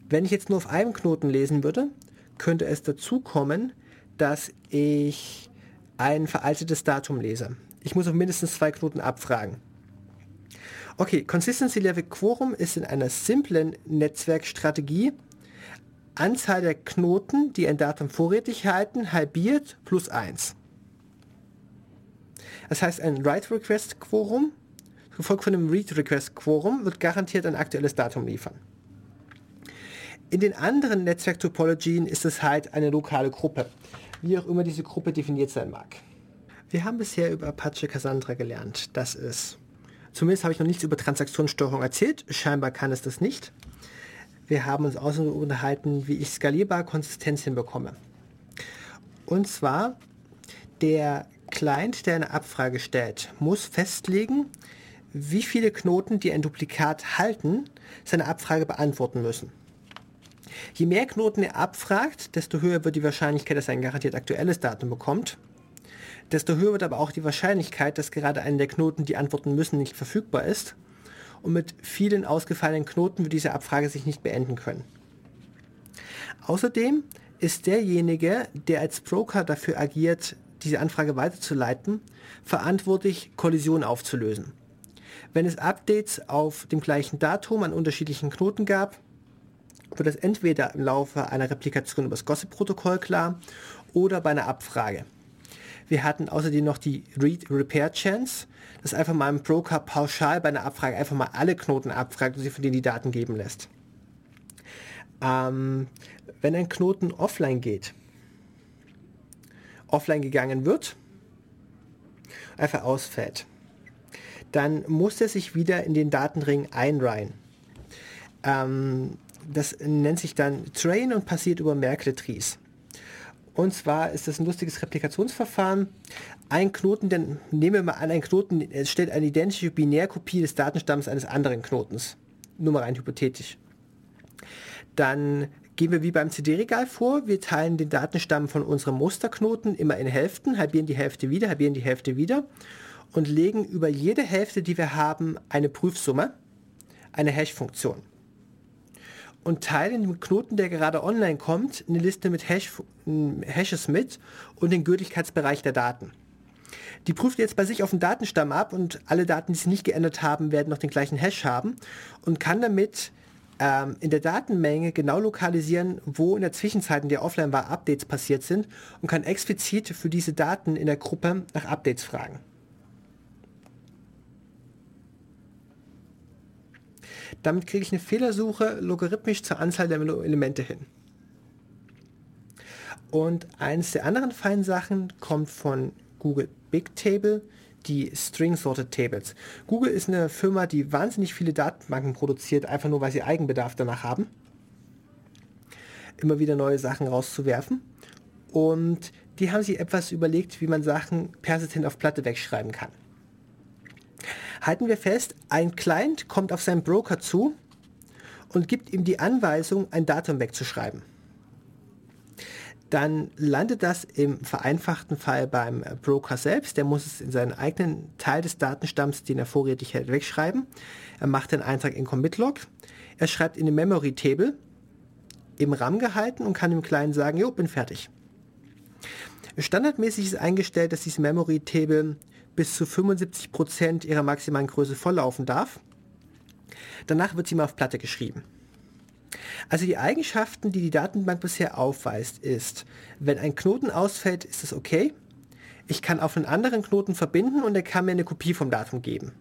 Wenn ich jetzt nur auf einem Knoten lesen würde, könnte es dazu kommen, dass ich ein veraltetes Datum lese. Ich muss auf mindestens zwei Knoten abfragen. Okay, Consistency Level Quorum ist in einer simplen Netzwerkstrategie Anzahl der Knoten, die ein Datum vorrätig halten, halbiert plus 1. Das heißt, ein Write-Request-Quorum, gefolgt von einem Read-Request-Quorum, wird garantiert ein aktuelles Datum liefern. In den anderen Netzwerk-Topologien ist es halt eine lokale Gruppe, wie auch immer diese Gruppe definiert sein mag. Wir haben bisher über Apache Cassandra gelernt, dass es, zumindest habe ich noch nichts über Transaktionssteuerung erzählt, scheinbar kann es das nicht. Wir haben uns außerdem unterhalten, wie ich skalierbar Konsistenz hinbekomme. Und zwar der Client, der eine Abfrage stellt, muss festlegen, wie viele Knoten, die ein Duplikat halten, seine Abfrage beantworten müssen. Je mehr Knoten er abfragt, desto höher wird die Wahrscheinlichkeit, dass er ein garantiert aktuelles Datum bekommt. Desto höher wird aber auch die Wahrscheinlichkeit, dass gerade einer der Knoten, die antworten müssen, nicht verfügbar ist. Und mit vielen ausgefallenen Knoten wird diese Abfrage sich nicht beenden können. Außerdem ist derjenige, der als Broker dafür agiert, diese Anfrage weiterzuleiten, verantwortlich, Kollisionen aufzulösen. Wenn es Updates auf dem gleichen Datum an unterschiedlichen Knoten gab, wird das entweder im Laufe einer Replikation über das Gossip-Protokoll klar oder bei einer Abfrage. Wir hatten außerdem noch die Read-Repair-Chance, dass einfach mal ein Broker pauschal bei einer Abfrage einfach mal alle Knoten abfragt und sie von denen die Daten geben lässt. Ähm, wenn ein Knoten offline geht, offline gegangen wird, einfach ausfällt, dann muss er sich wieder in den Datenring einreihen. Ähm, das nennt sich dann Train und passiert über Merkle-Trees. Und zwar ist das ein lustiges Replikationsverfahren. Ein Knoten, denn nehmen wir mal an, ein Knoten stellt eine identische Binärkopie des Datenstamms eines anderen Knotens. Nur mal rein hypothetisch. Dann gehen wir wie beim CD-Regal vor. Wir teilen den Datenstamm von unserem Musterknoten immer in Hälften, halbieren die Hälfte wieder, halbieren die Hälfte wieder und legen über jede Hälfte, die wir haben, eine Prüfsumme, eine Hash-Funktion. Und teilen dem Knoten, der gerade online kommt, eine Liste mit Hash, Hashes mit und den Gültigkeitsbereich der Daten. Die prüft jetzt bei sich auf den Datenstamm ab und alle Daten, die sich nicht geändert haben, werden noch den gleichen Hash haben und kann damit ähm, in der Datenmenge genau lokalisieren, wo in der Zwischenzeit, in der offline war, Updates passiert sind und kann explizit für diese Daten in der Gruppe nach Updates fragen. Damit kriege ich eine Fehlersuche logarithmisch zur Anzahl der Elemente hin. Und eines der anderen feinen Sachen kommt von Google Bigtable, die String Sorted Tables. Google ist eine Firma, die wahnsinnig viele Datenbanken produziert, einfach nur weil sie Eigenbedarf danach haben, immer wieder neue Sachen rauszuwerfen. Und die haben sich etwas überlegt, wie man Sachen persistent auf Platte wegschreiben kann. Halten wir fest, ein Client kommt auf seinen Broker zu und gibt ihm die Anweisung, ein Datum wegzuschreiben. Dann landet das im vereinfachten Fall beim Broker selbst. Der muss es in seinen eigenen Teil des Datenstamms, den er vorrätig hält, wegschreiben. Er macht den Eintrag in Commit-Log. Er schreibt in den Memory Table im RAM gehalten und kann dem Client sagen, jo, bin fertig. Standardmäßig ist eingestellt, dass dieses Memory Table bis zu 75% ihrer maximalen Größe volllaufen darf. Danach wird sie mal auf Platte geschrieben. Also die Eigenschaften, die die Datenbank bisher aufweist, ist, wenn ein Knoten ausfällt, ist es okay. Ich kann auf einen anderen Knoten verbinden und er kann mir eine Kopie vom Datum geben.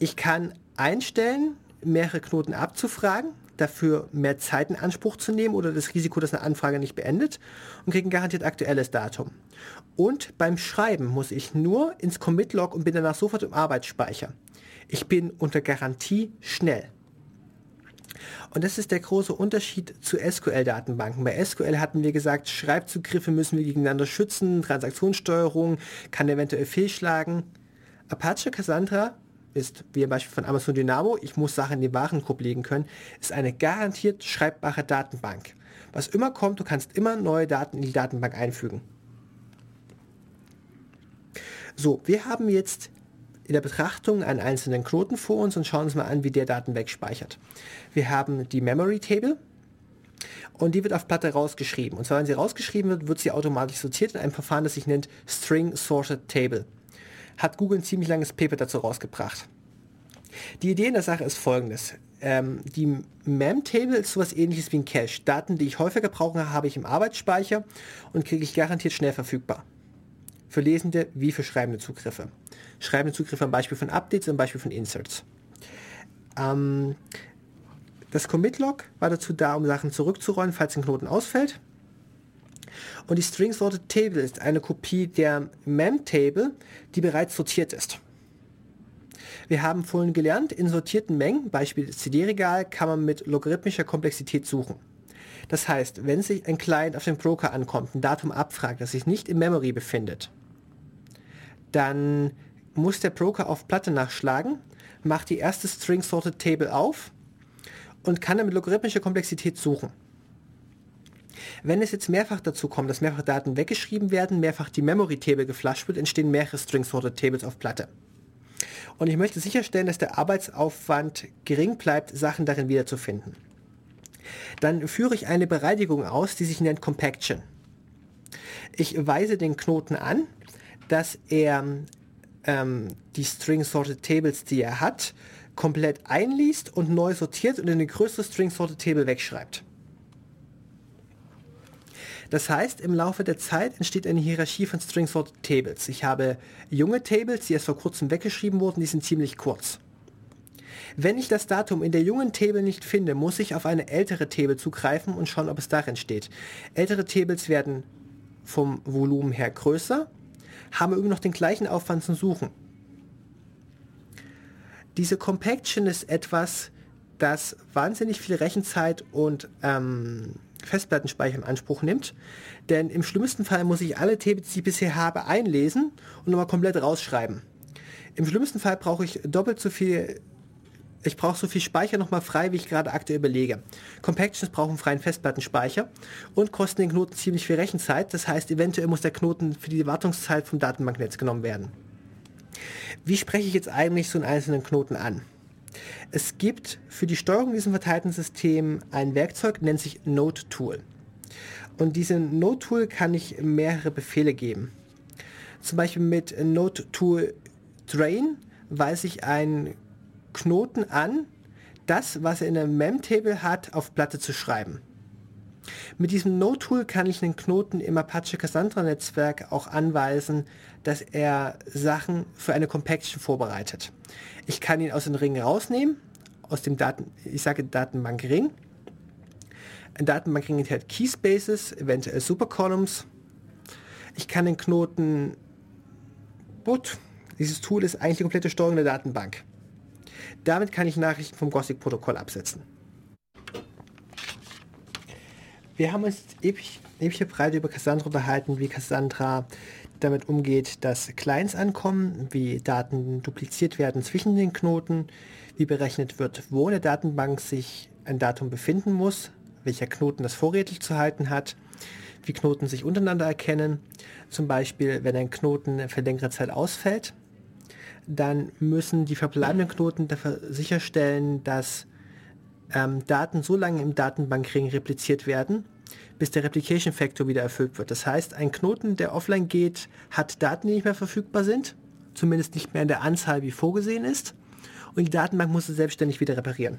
Ich kann einstellen, mehrere Knoten abzufragen, dafür mehr Zeit in Anspruch zu nehmen oder das Risiko, dass eine Anfrage nicht beendet und kriege ein garantiert aktuelles Datum. Und beim Schreiben muss ich nur ins Commit-Log und bin danach sofort im Arbeitsspeicher. Ich bin unter Garantie schnell. Und das ist der große Unterschied zu SQL-Datenbanken. Bei SQL hatten wir gesagt, Schreibzugriffe müssen wir gegeneinander schützen, Transaktionssteuerung kann eventuell fehlschlagen. Apache Cassandra ist, wie im Beispiel von Amazon Dynamo, ich muss Sachen in den Warenkorb legen können, ist eine garantiert schreibbare Datenbank. Was immer kommt, du kannst immer neue Daten in die Datenbank einfügen. So, wir haben jetzt in der Betrachtung einen einzelnen Knoten vor uns und schauen uns mal an, wie der Daten wegspeichert. Wir haben die Memory Table und die wird auf Platte rausgeschrieben. Und zwar, wenn sie rausgeschrieben wird, wird sie automatisch sortiert in einem Verfahren, das sich nennt String Sorted Table. Hat Google ein ziemlich langes Paper dazu rausgebracht. Die Idee in der Sache ist folgendes. Ähm, die MEM-Table ist sowas ähnliches wie ein Cache. Daten, die ich häufiger brauche, habe ich im Arbeitsspeicher und kriege ich garantiert schnell verfügbar. Für lesende wie für schreibende Zugriffe. Schreibende Zugriffe am Beispiel von Updates und Beispiel von Inserts. Ähm, das Commit-Log war dazu da, um Sachen zurückzurollen, falls ein Knoten ausfällt. Und die String Sorted Table ist eine Kopie der Mem-Table, die bereits sortiert ist. Wir haben vorhin gelernt, in sortierten Mengen, Beispiel CD-Regal, kann man mit logarithmischer Komplexität suchen. Das heißt, wenn sich ein Client auf den Broker ankommt, ein Datum abfragt, das sich nicht im Memory befindet, dann muss der Broker auf Platte nachschlagen, macht die erste String Sorted Table auf und kann dann mit logarithmischer Komplexität suchen. Wenn es jetzt mehrfach dazu kommt, dass mehrfach Daten weggeschrieben werden, mehrfach die Memory Table geflasht wird, entstehen mehrere String Sorted Tables auf Platte. Und ich möchte sicherstellen, dass der Arbeitsaufwand gering bleibt, Sachen darin wiederzufinden. Dann führe ich eine Bereinigung aus, die sich nennt Compaction. Ich weise den Knoten an, dass er ähm, die String Sorted Tables, die er hat, komplett einliest und neu sortiert und in eine größere String Sorted Table wegschreibt. Das heißt, im Laufe der Zeit entsteht eine Hierarchie von String Sorted Tables. Ich habe junge Tables, die erst vor kurzem weggeschrieben wurden, die sind ziemlich kurz. Wenn ich das Datum in der jungen Table nicht finde, muss ich auf eine ältere Table zugreifen und schauen, ob es darin steht. Ältere Tables werden vom Volumen her größer, haben immer noch den gleichen Aufwand zum Suchen. Diese Compaction ist etwas, das wahnsinnig viel Rechenzeit und ähm, Festplattenspeicher in Anspruch nimmt. Denn im schlimmsten Fall muss ich alle Tables, die ich bisher habe, einlesen und nochmal komplett rausschreiben. Im schlimmsten Fall brauche ich doppelt so viel ich brauche so viel Speicher nochmal frei, wie ich gerade aktuell belege. Compactions brauchen freien Festplattenspeicher und kosten den Knoten ziemlich viel Rechenzeit. Das heißt, eventuell muss der Knoten für die Wartungszeit vom Datenbanknetz genommen werden. Wie spreche ich jetzt eigentlich so einen einzelnen Knoten an? Es gibt für die Steuerung diesem verteilten System ein Werkzeug, nennt sich Node Tool. Und diesem Node Tool kann ich mehrere Befehle geben. Zum Beispiel mit Node to Train weise ich einen Knoten an, das, was er in einem Mem-Table hat, auf Platte zu schreiben. Mit diesem Node-Tool kann ich den Knoten im Apache Cassandra-Netzwerk auch anweisen, dass er Sachen für eine Compaction vorbereitet. Ich kann ihn aus den Ringen rausnehmen, aus dem Daten, ich sage Datenbank-Ring. Ein Datenbankring enthält Keyspaces, eventuell Supercolumns. Ich kann den Knoten, gut, dieses Tool ist eigentlich die komplette Steuerung der Datenbank. Damit kann ich Nachrichten vom Gothic-Protokoll absetzen. Wir haben uns ewig, ewige Breite über Cassandra unterhalten, wie Cassandra damit umgeht, dass Clients ankommen, wie Daten dupliziert werden zwischen den Knoten, wie berechnet wird, wo in der Datenbank sich ein Datum befinden muss, welcher Knoten das vorrätig zu halten hat, wie Knoten sich untereinander erkennen. Zum Beispiel, wenn ein Knoten für längere Zeit ausfällt, dann müssen die verbleibenden Knoten dafür sicherstellen, dass ähm, Daten so lange im Datenbankring repliziert werden, bis der Replication Factor wieder erfüllt wird. Das heißt, ein Knoten, der offline geht, hat Daten, die nicht mehr verfügbar sind, zumindest nicht mehr in der Anzahl, wie vorgesehen ist, und die Datenbank muss es selbstständig wieder reparieren.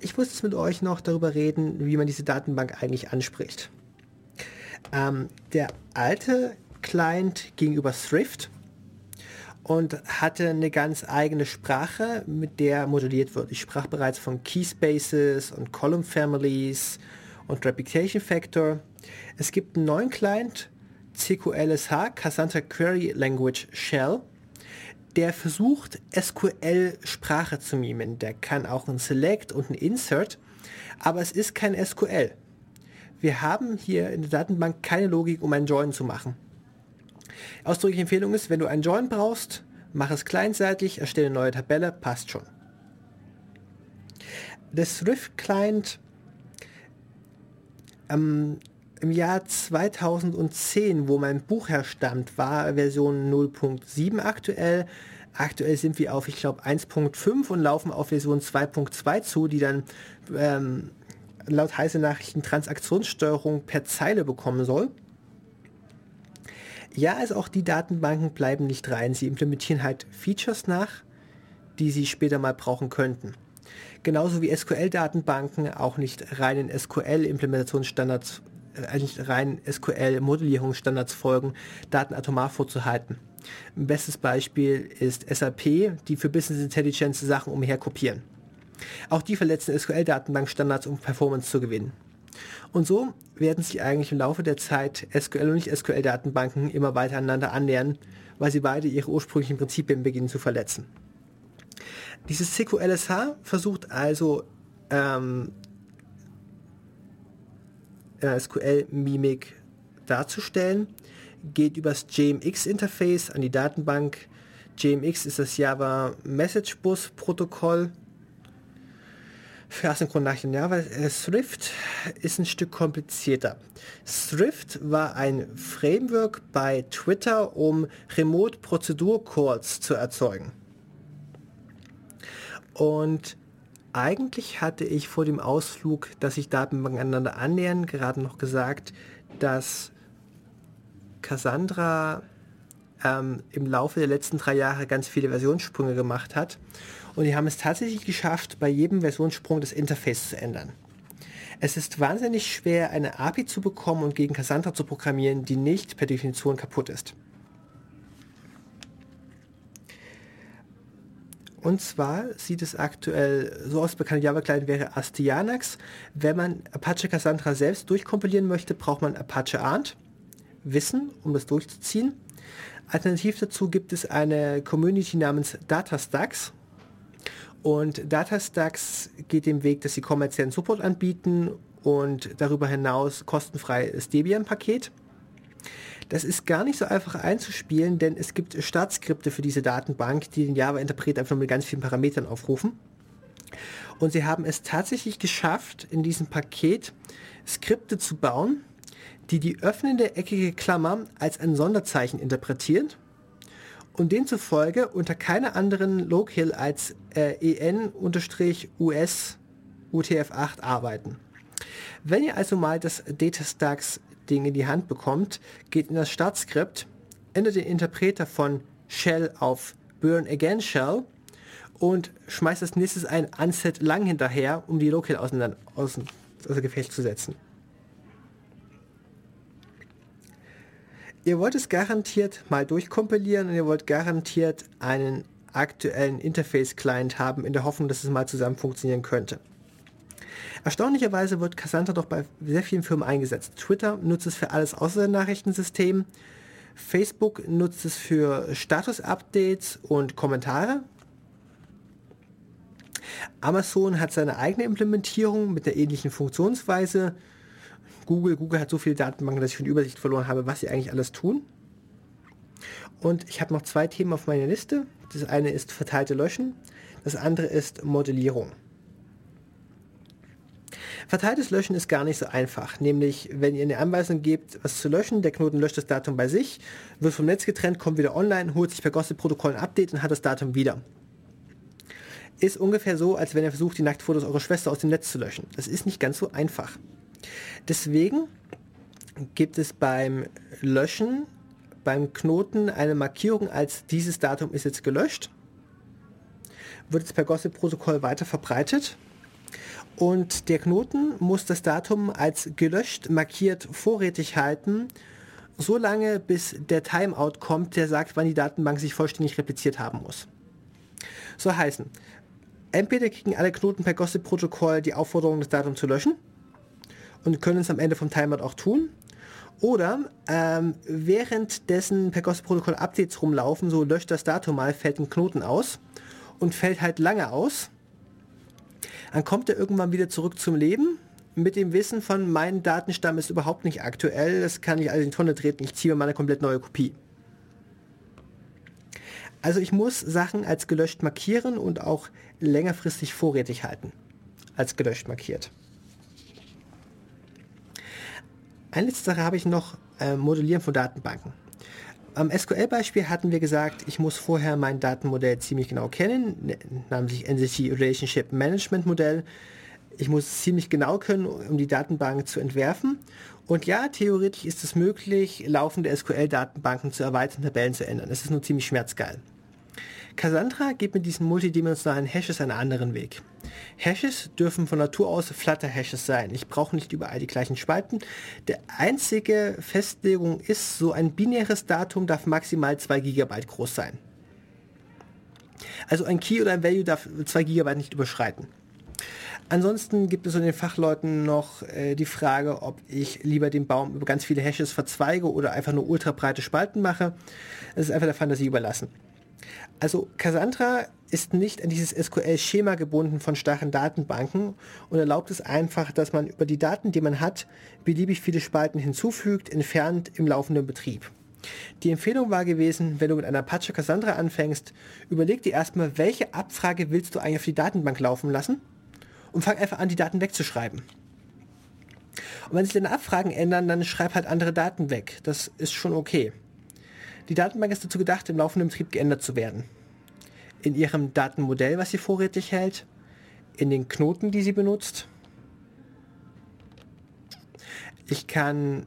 Ich muss jetzt mit euch noch darüber reden, wie man diese Datenbank eigentlich anspricht. Ähm, der alte Client gegenüber Thrift und hatte eine ganz eigene Sprache, mit der modelliert wird. Ich sprach bereits von Keyspaces und Column Families und Replication Factor. Es gibt einen neuen Client, CQLSH, Cassandra Query Language Shell, der versucht, SQL-Sprache zu mimen. Der kann auch ein Select und ein Insert, aber es ist kein SQL. Wir haben hier in der Datenbank keine Logik, um ein Join zu machen. Ausdrückliche Empfehlung ist, wenn du einen Join brauchst, mach es kleinseitig, erstelle eine neue Tabelle, passt schon. Der Thrift Client ähm, im Jahr 2010, wo mein Buch herstammt, war Version 0.7 aktuell. Aktuell sind wir auf, ich glaube, 1.5 und laufen auf Version 2.2 zu, die dann ähm, laut heiße Nachrichten Transaktionssteuerung per Zeile bekommen soll. Ja, also auch die Datenbanken bleiben nicht rein. Sie implementieren halt Features nach, die sie später mal brauchen könnten. Genauso wie SQL-Datenbanken auch nicht reinen SQL-Implementationsstandards, äh, nicht rein SQL-Modellierungsstandards folgen, Daten atomar vorzuhalten. Ein bestes Beispiel ist SAP, die für Business Intelligence Sachen umher kopieren. Auch die verletzen SQL-Datenbankstandards, um Performance zu gewinnen. Und so werden sich eigentlich im Laufe der Zeit SQL und Nicht-SQL-Datenbanken immer weiter aneinander annähern, weil sie beide ihre ursprünglichen Prinzipien beginnen zu verletzen. Dieses CQLSH versucht also ähm, äh, SQL-Mimik darzustellen, geht übers JMX-Interface an die Datenbank. JMX ist das Java Message Bus Protokoll für Asynchronarchen, ja, weil äh, Thrift ist ein Stück komplizierter. Thrift war ein Framework bei Twitter, um Remote-Prozedur-Calls zu erzeugen. Und eigentlich hatte ich vor dem Ausflug, dass sich Datenbanken aneinander annähern, gerade noch gesagt, dass Cassandra ähm, im Laufe der letzten drei Jahre ganz viele Versionssprünge gemacht hat und die haben es tatsächlich geschafft, bei jedem Versionssprung das Interface zu ändern. Es ist wahnsinnig schwer, eine API zu bekommen und gegen Cassandra zu programmieren, die nicht per Definition kaputt ist. Und zwar sieht es aktuell so aus, bekannt Java-Client wäre Astyanax. Wenn man Apache Cassandra selbst durchkompilieren möchte, braucht man Apache Arndt, Wissen, um das durchzuziehen. Alternativ dazu gibt es eine Community namens DataStax, und DataStax geht den Weg, dass sie kommerziellen Support anbieten und darüber hinaus kostenfrei das Debian-Paket. Das ist gar nicht so einfach einzuspielen, denn es gibt Startskripte für diese Datenbank, die den Java-Interpret einfach mit ganz vielen Parametern aufrufen. Und sie haben es tatsächlich geschafft, in diesem Paket Skripte zu bauen, die die öffnende eckige Klammer als ein Sonderzeichen interpretieren und demzufolge unter keiner anderen Locale als äh, EN-US UTF-8 arbeiten. Wenn ihr also mal das DataStax Ding in die Hand bekommt, geht in das Startskript, ändert den Interpreter von Shell auf Burn Again Shell und schmeißt als nächstes ein Unset lang hinterher, um die auseinander, außen, außer Gefecht zu setzen. Ihr wollt es garantiert mal durchkompilieren und ihr wollt garantiert einen aktuellen Interface-Client haben, in der Hoffnung, dass es mal zusammen funktionieren könnte. Erstaunlicherweise wird Cassandra doch bei sehr vielen Firmen eingesetzt. Twitter nutzt es für alles außer dem Nachrichtensystem. Facebook nutzt es für Status-Updates und Kommentare. Amazon hat seine eigene Implementierung mit einer ähnlichen Funktionsweise. Google, Google hat so viele Datenbanken, dass ich von Übersicht verloren habe, was sie eigentlich alles tun. Und ich habe noch zwei Themen auf meiner Liste. Das eine ist verteilte Löschen, das andere ist Modellierung. Verteiltes Löschen ist gar nicht so einfach. Nämlich, wenn ihr eine Anweisung gebt, was zu löschen, der Knoten löscht das Datum bei sich, wird vom Netz getrennt, kommt wieder online, holt sich per Gossip-Protokoll ein Update und hat das Datum wieder. Ist ungefähr so, als wenn ihr versucht, die Nacktfotos eurer Schwester aus dem Netz zu löschen. Das ist nicht ganz so einfach. Deswegen gibt es beim Löschen, beim Knoten eine Markierung als dieses Datum ist jetzt gelöscht. Wird jetzt per Gossip-Protokoll weiter verbreitet und der Knoten muss das Datum als gelöscht markiert vorrätig halten, so lange bis der Timeout kommt, der sagt, wann die Datenbank sich vollständig repliziert haben muss. So heißen, entweder kriegen alle Knoten per Gossip-Protokoll die Aufforderung, das Datum zu löschen und können es am Ende vom Timeout auch tun. Oder ähm, währenddessen per Gossip-Protokoll Updates rumlaufen, so löscht das Datum mal, fällt ein Knoten aus und fällt halt lange aus dann kommt er irgendwann wieder zurück zum Leben mit dem Wissen von, mein Datenstamm ist überhaupt nicht aktuell, das kann ich alles in die Tonne treten, ich ziehe mir mal eine komplett neue Kopie. Also ich muss Sachen als gelöscht markieren und auch längerfristig vorrätig halten, als gelöscht markiert. Eine letzte Sache habe ich noch, äh, Modellieren von Datenbanken. Am SQL-Beispiel hatten wir gesagt, ich muss vorher mein Datenmodell ziemlich genau kennen, ne, namentlich Entity Relationship Management Modell. Ich muss ziemlich genau können, um die Datenbank zu entwerfen. Und ja, theoretisch ist es möglich, laufende SQL-Datenbanken zu erweitern, Tabellen zu ändern. Das ist nur ziemlich schmerzgeil. Cassandra geht mit diesen multidimensionalen Hashes einen anderen Weg. Hashes dürfen von Natur aus Flutter-Hashes sein. Ich brauche nicht überall die gleichen Spalten. Der einzige Festlegung ist, so ein binäres Datum darf maximal 2 GB groß sein. Also ein Key oder ein Value darf 2 GB nicht überschreiten. Ansonsten gibt es unter den Fachleuten noch äh, die Frage, ob ich lieber den Baum über ganz viele Hashes verzweige oder einfach nur ultrabreite Spalten mache. Das ist einfach der Fantasie überlassen. Also Cassandra ist nicht an dieses SQL-Schema gebunden von starren Datenbanken und erlaubt es einfach, dass man über die Daten, die man hat, beliebig viele Spalten hinzufügt, entfernt im laufenden Betrieb. Die Empfehlung war gewesen, wenn du mit einer Apache Cassandra anfängst, überleg dir erstmal, welche Abfrage willst du eigentlich auf die Datenbank laufen lassen und fang einfach an, die Daten wegzuschreiben. Und wenn sich deine Abfragen ändern, dann schreib halt andere Daten weg. Das ist schon okay. Die Datenbank ist dazu gedacht, im laufenden Betrieb geändert zu werden. In ihrem Datenmodell, was sie vorrätig hält, in den Knoten, die sie benutzt. Ich kann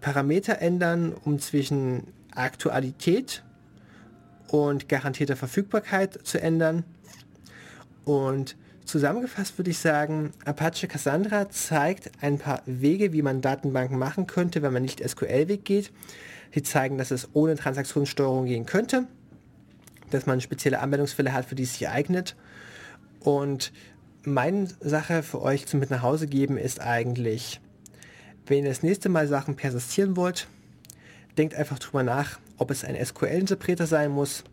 Parameter ändern, um zwischen Aktualität und garantierter Verfügbarkeit zu ändern. Und zusammengefasst würde ich sagen, Apache Cassandra zeigt ein paar Wege, wie man Datenbanken machen könnte, wenn man nicht SQL-Weg geht die zeigen, dass es ohne Transaktionssteuerung gehen könnte, dass man spezielle Anwendungsfälle hat, für die es sich eignet. Und meine Sache für euch zum mit nach Hause geben ist eigentlich, wenn ihr das nächste Mal Sachen persistieren wollt, denkt einfach drüber nach, ob es ein SQL-Interpreter sein muss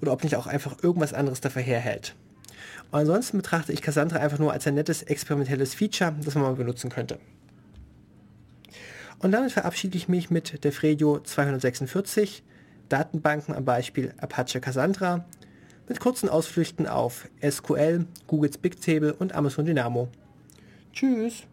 oder ob nicht auch einfach irgendwas anderes dafür herhält. Und ansonsten betrachte ich Cassandra einfach nur als ein nettes experimentelles Feature, das man mal benutzen könnte. Und damit verabschiede ich mich mit der Fredio 246, Datenbanken am Beispiel Apache Cassandra, mit kurzen Ausflüchten auf SQL, Googles Bigtable und Amazon Dynamo. Tschüss!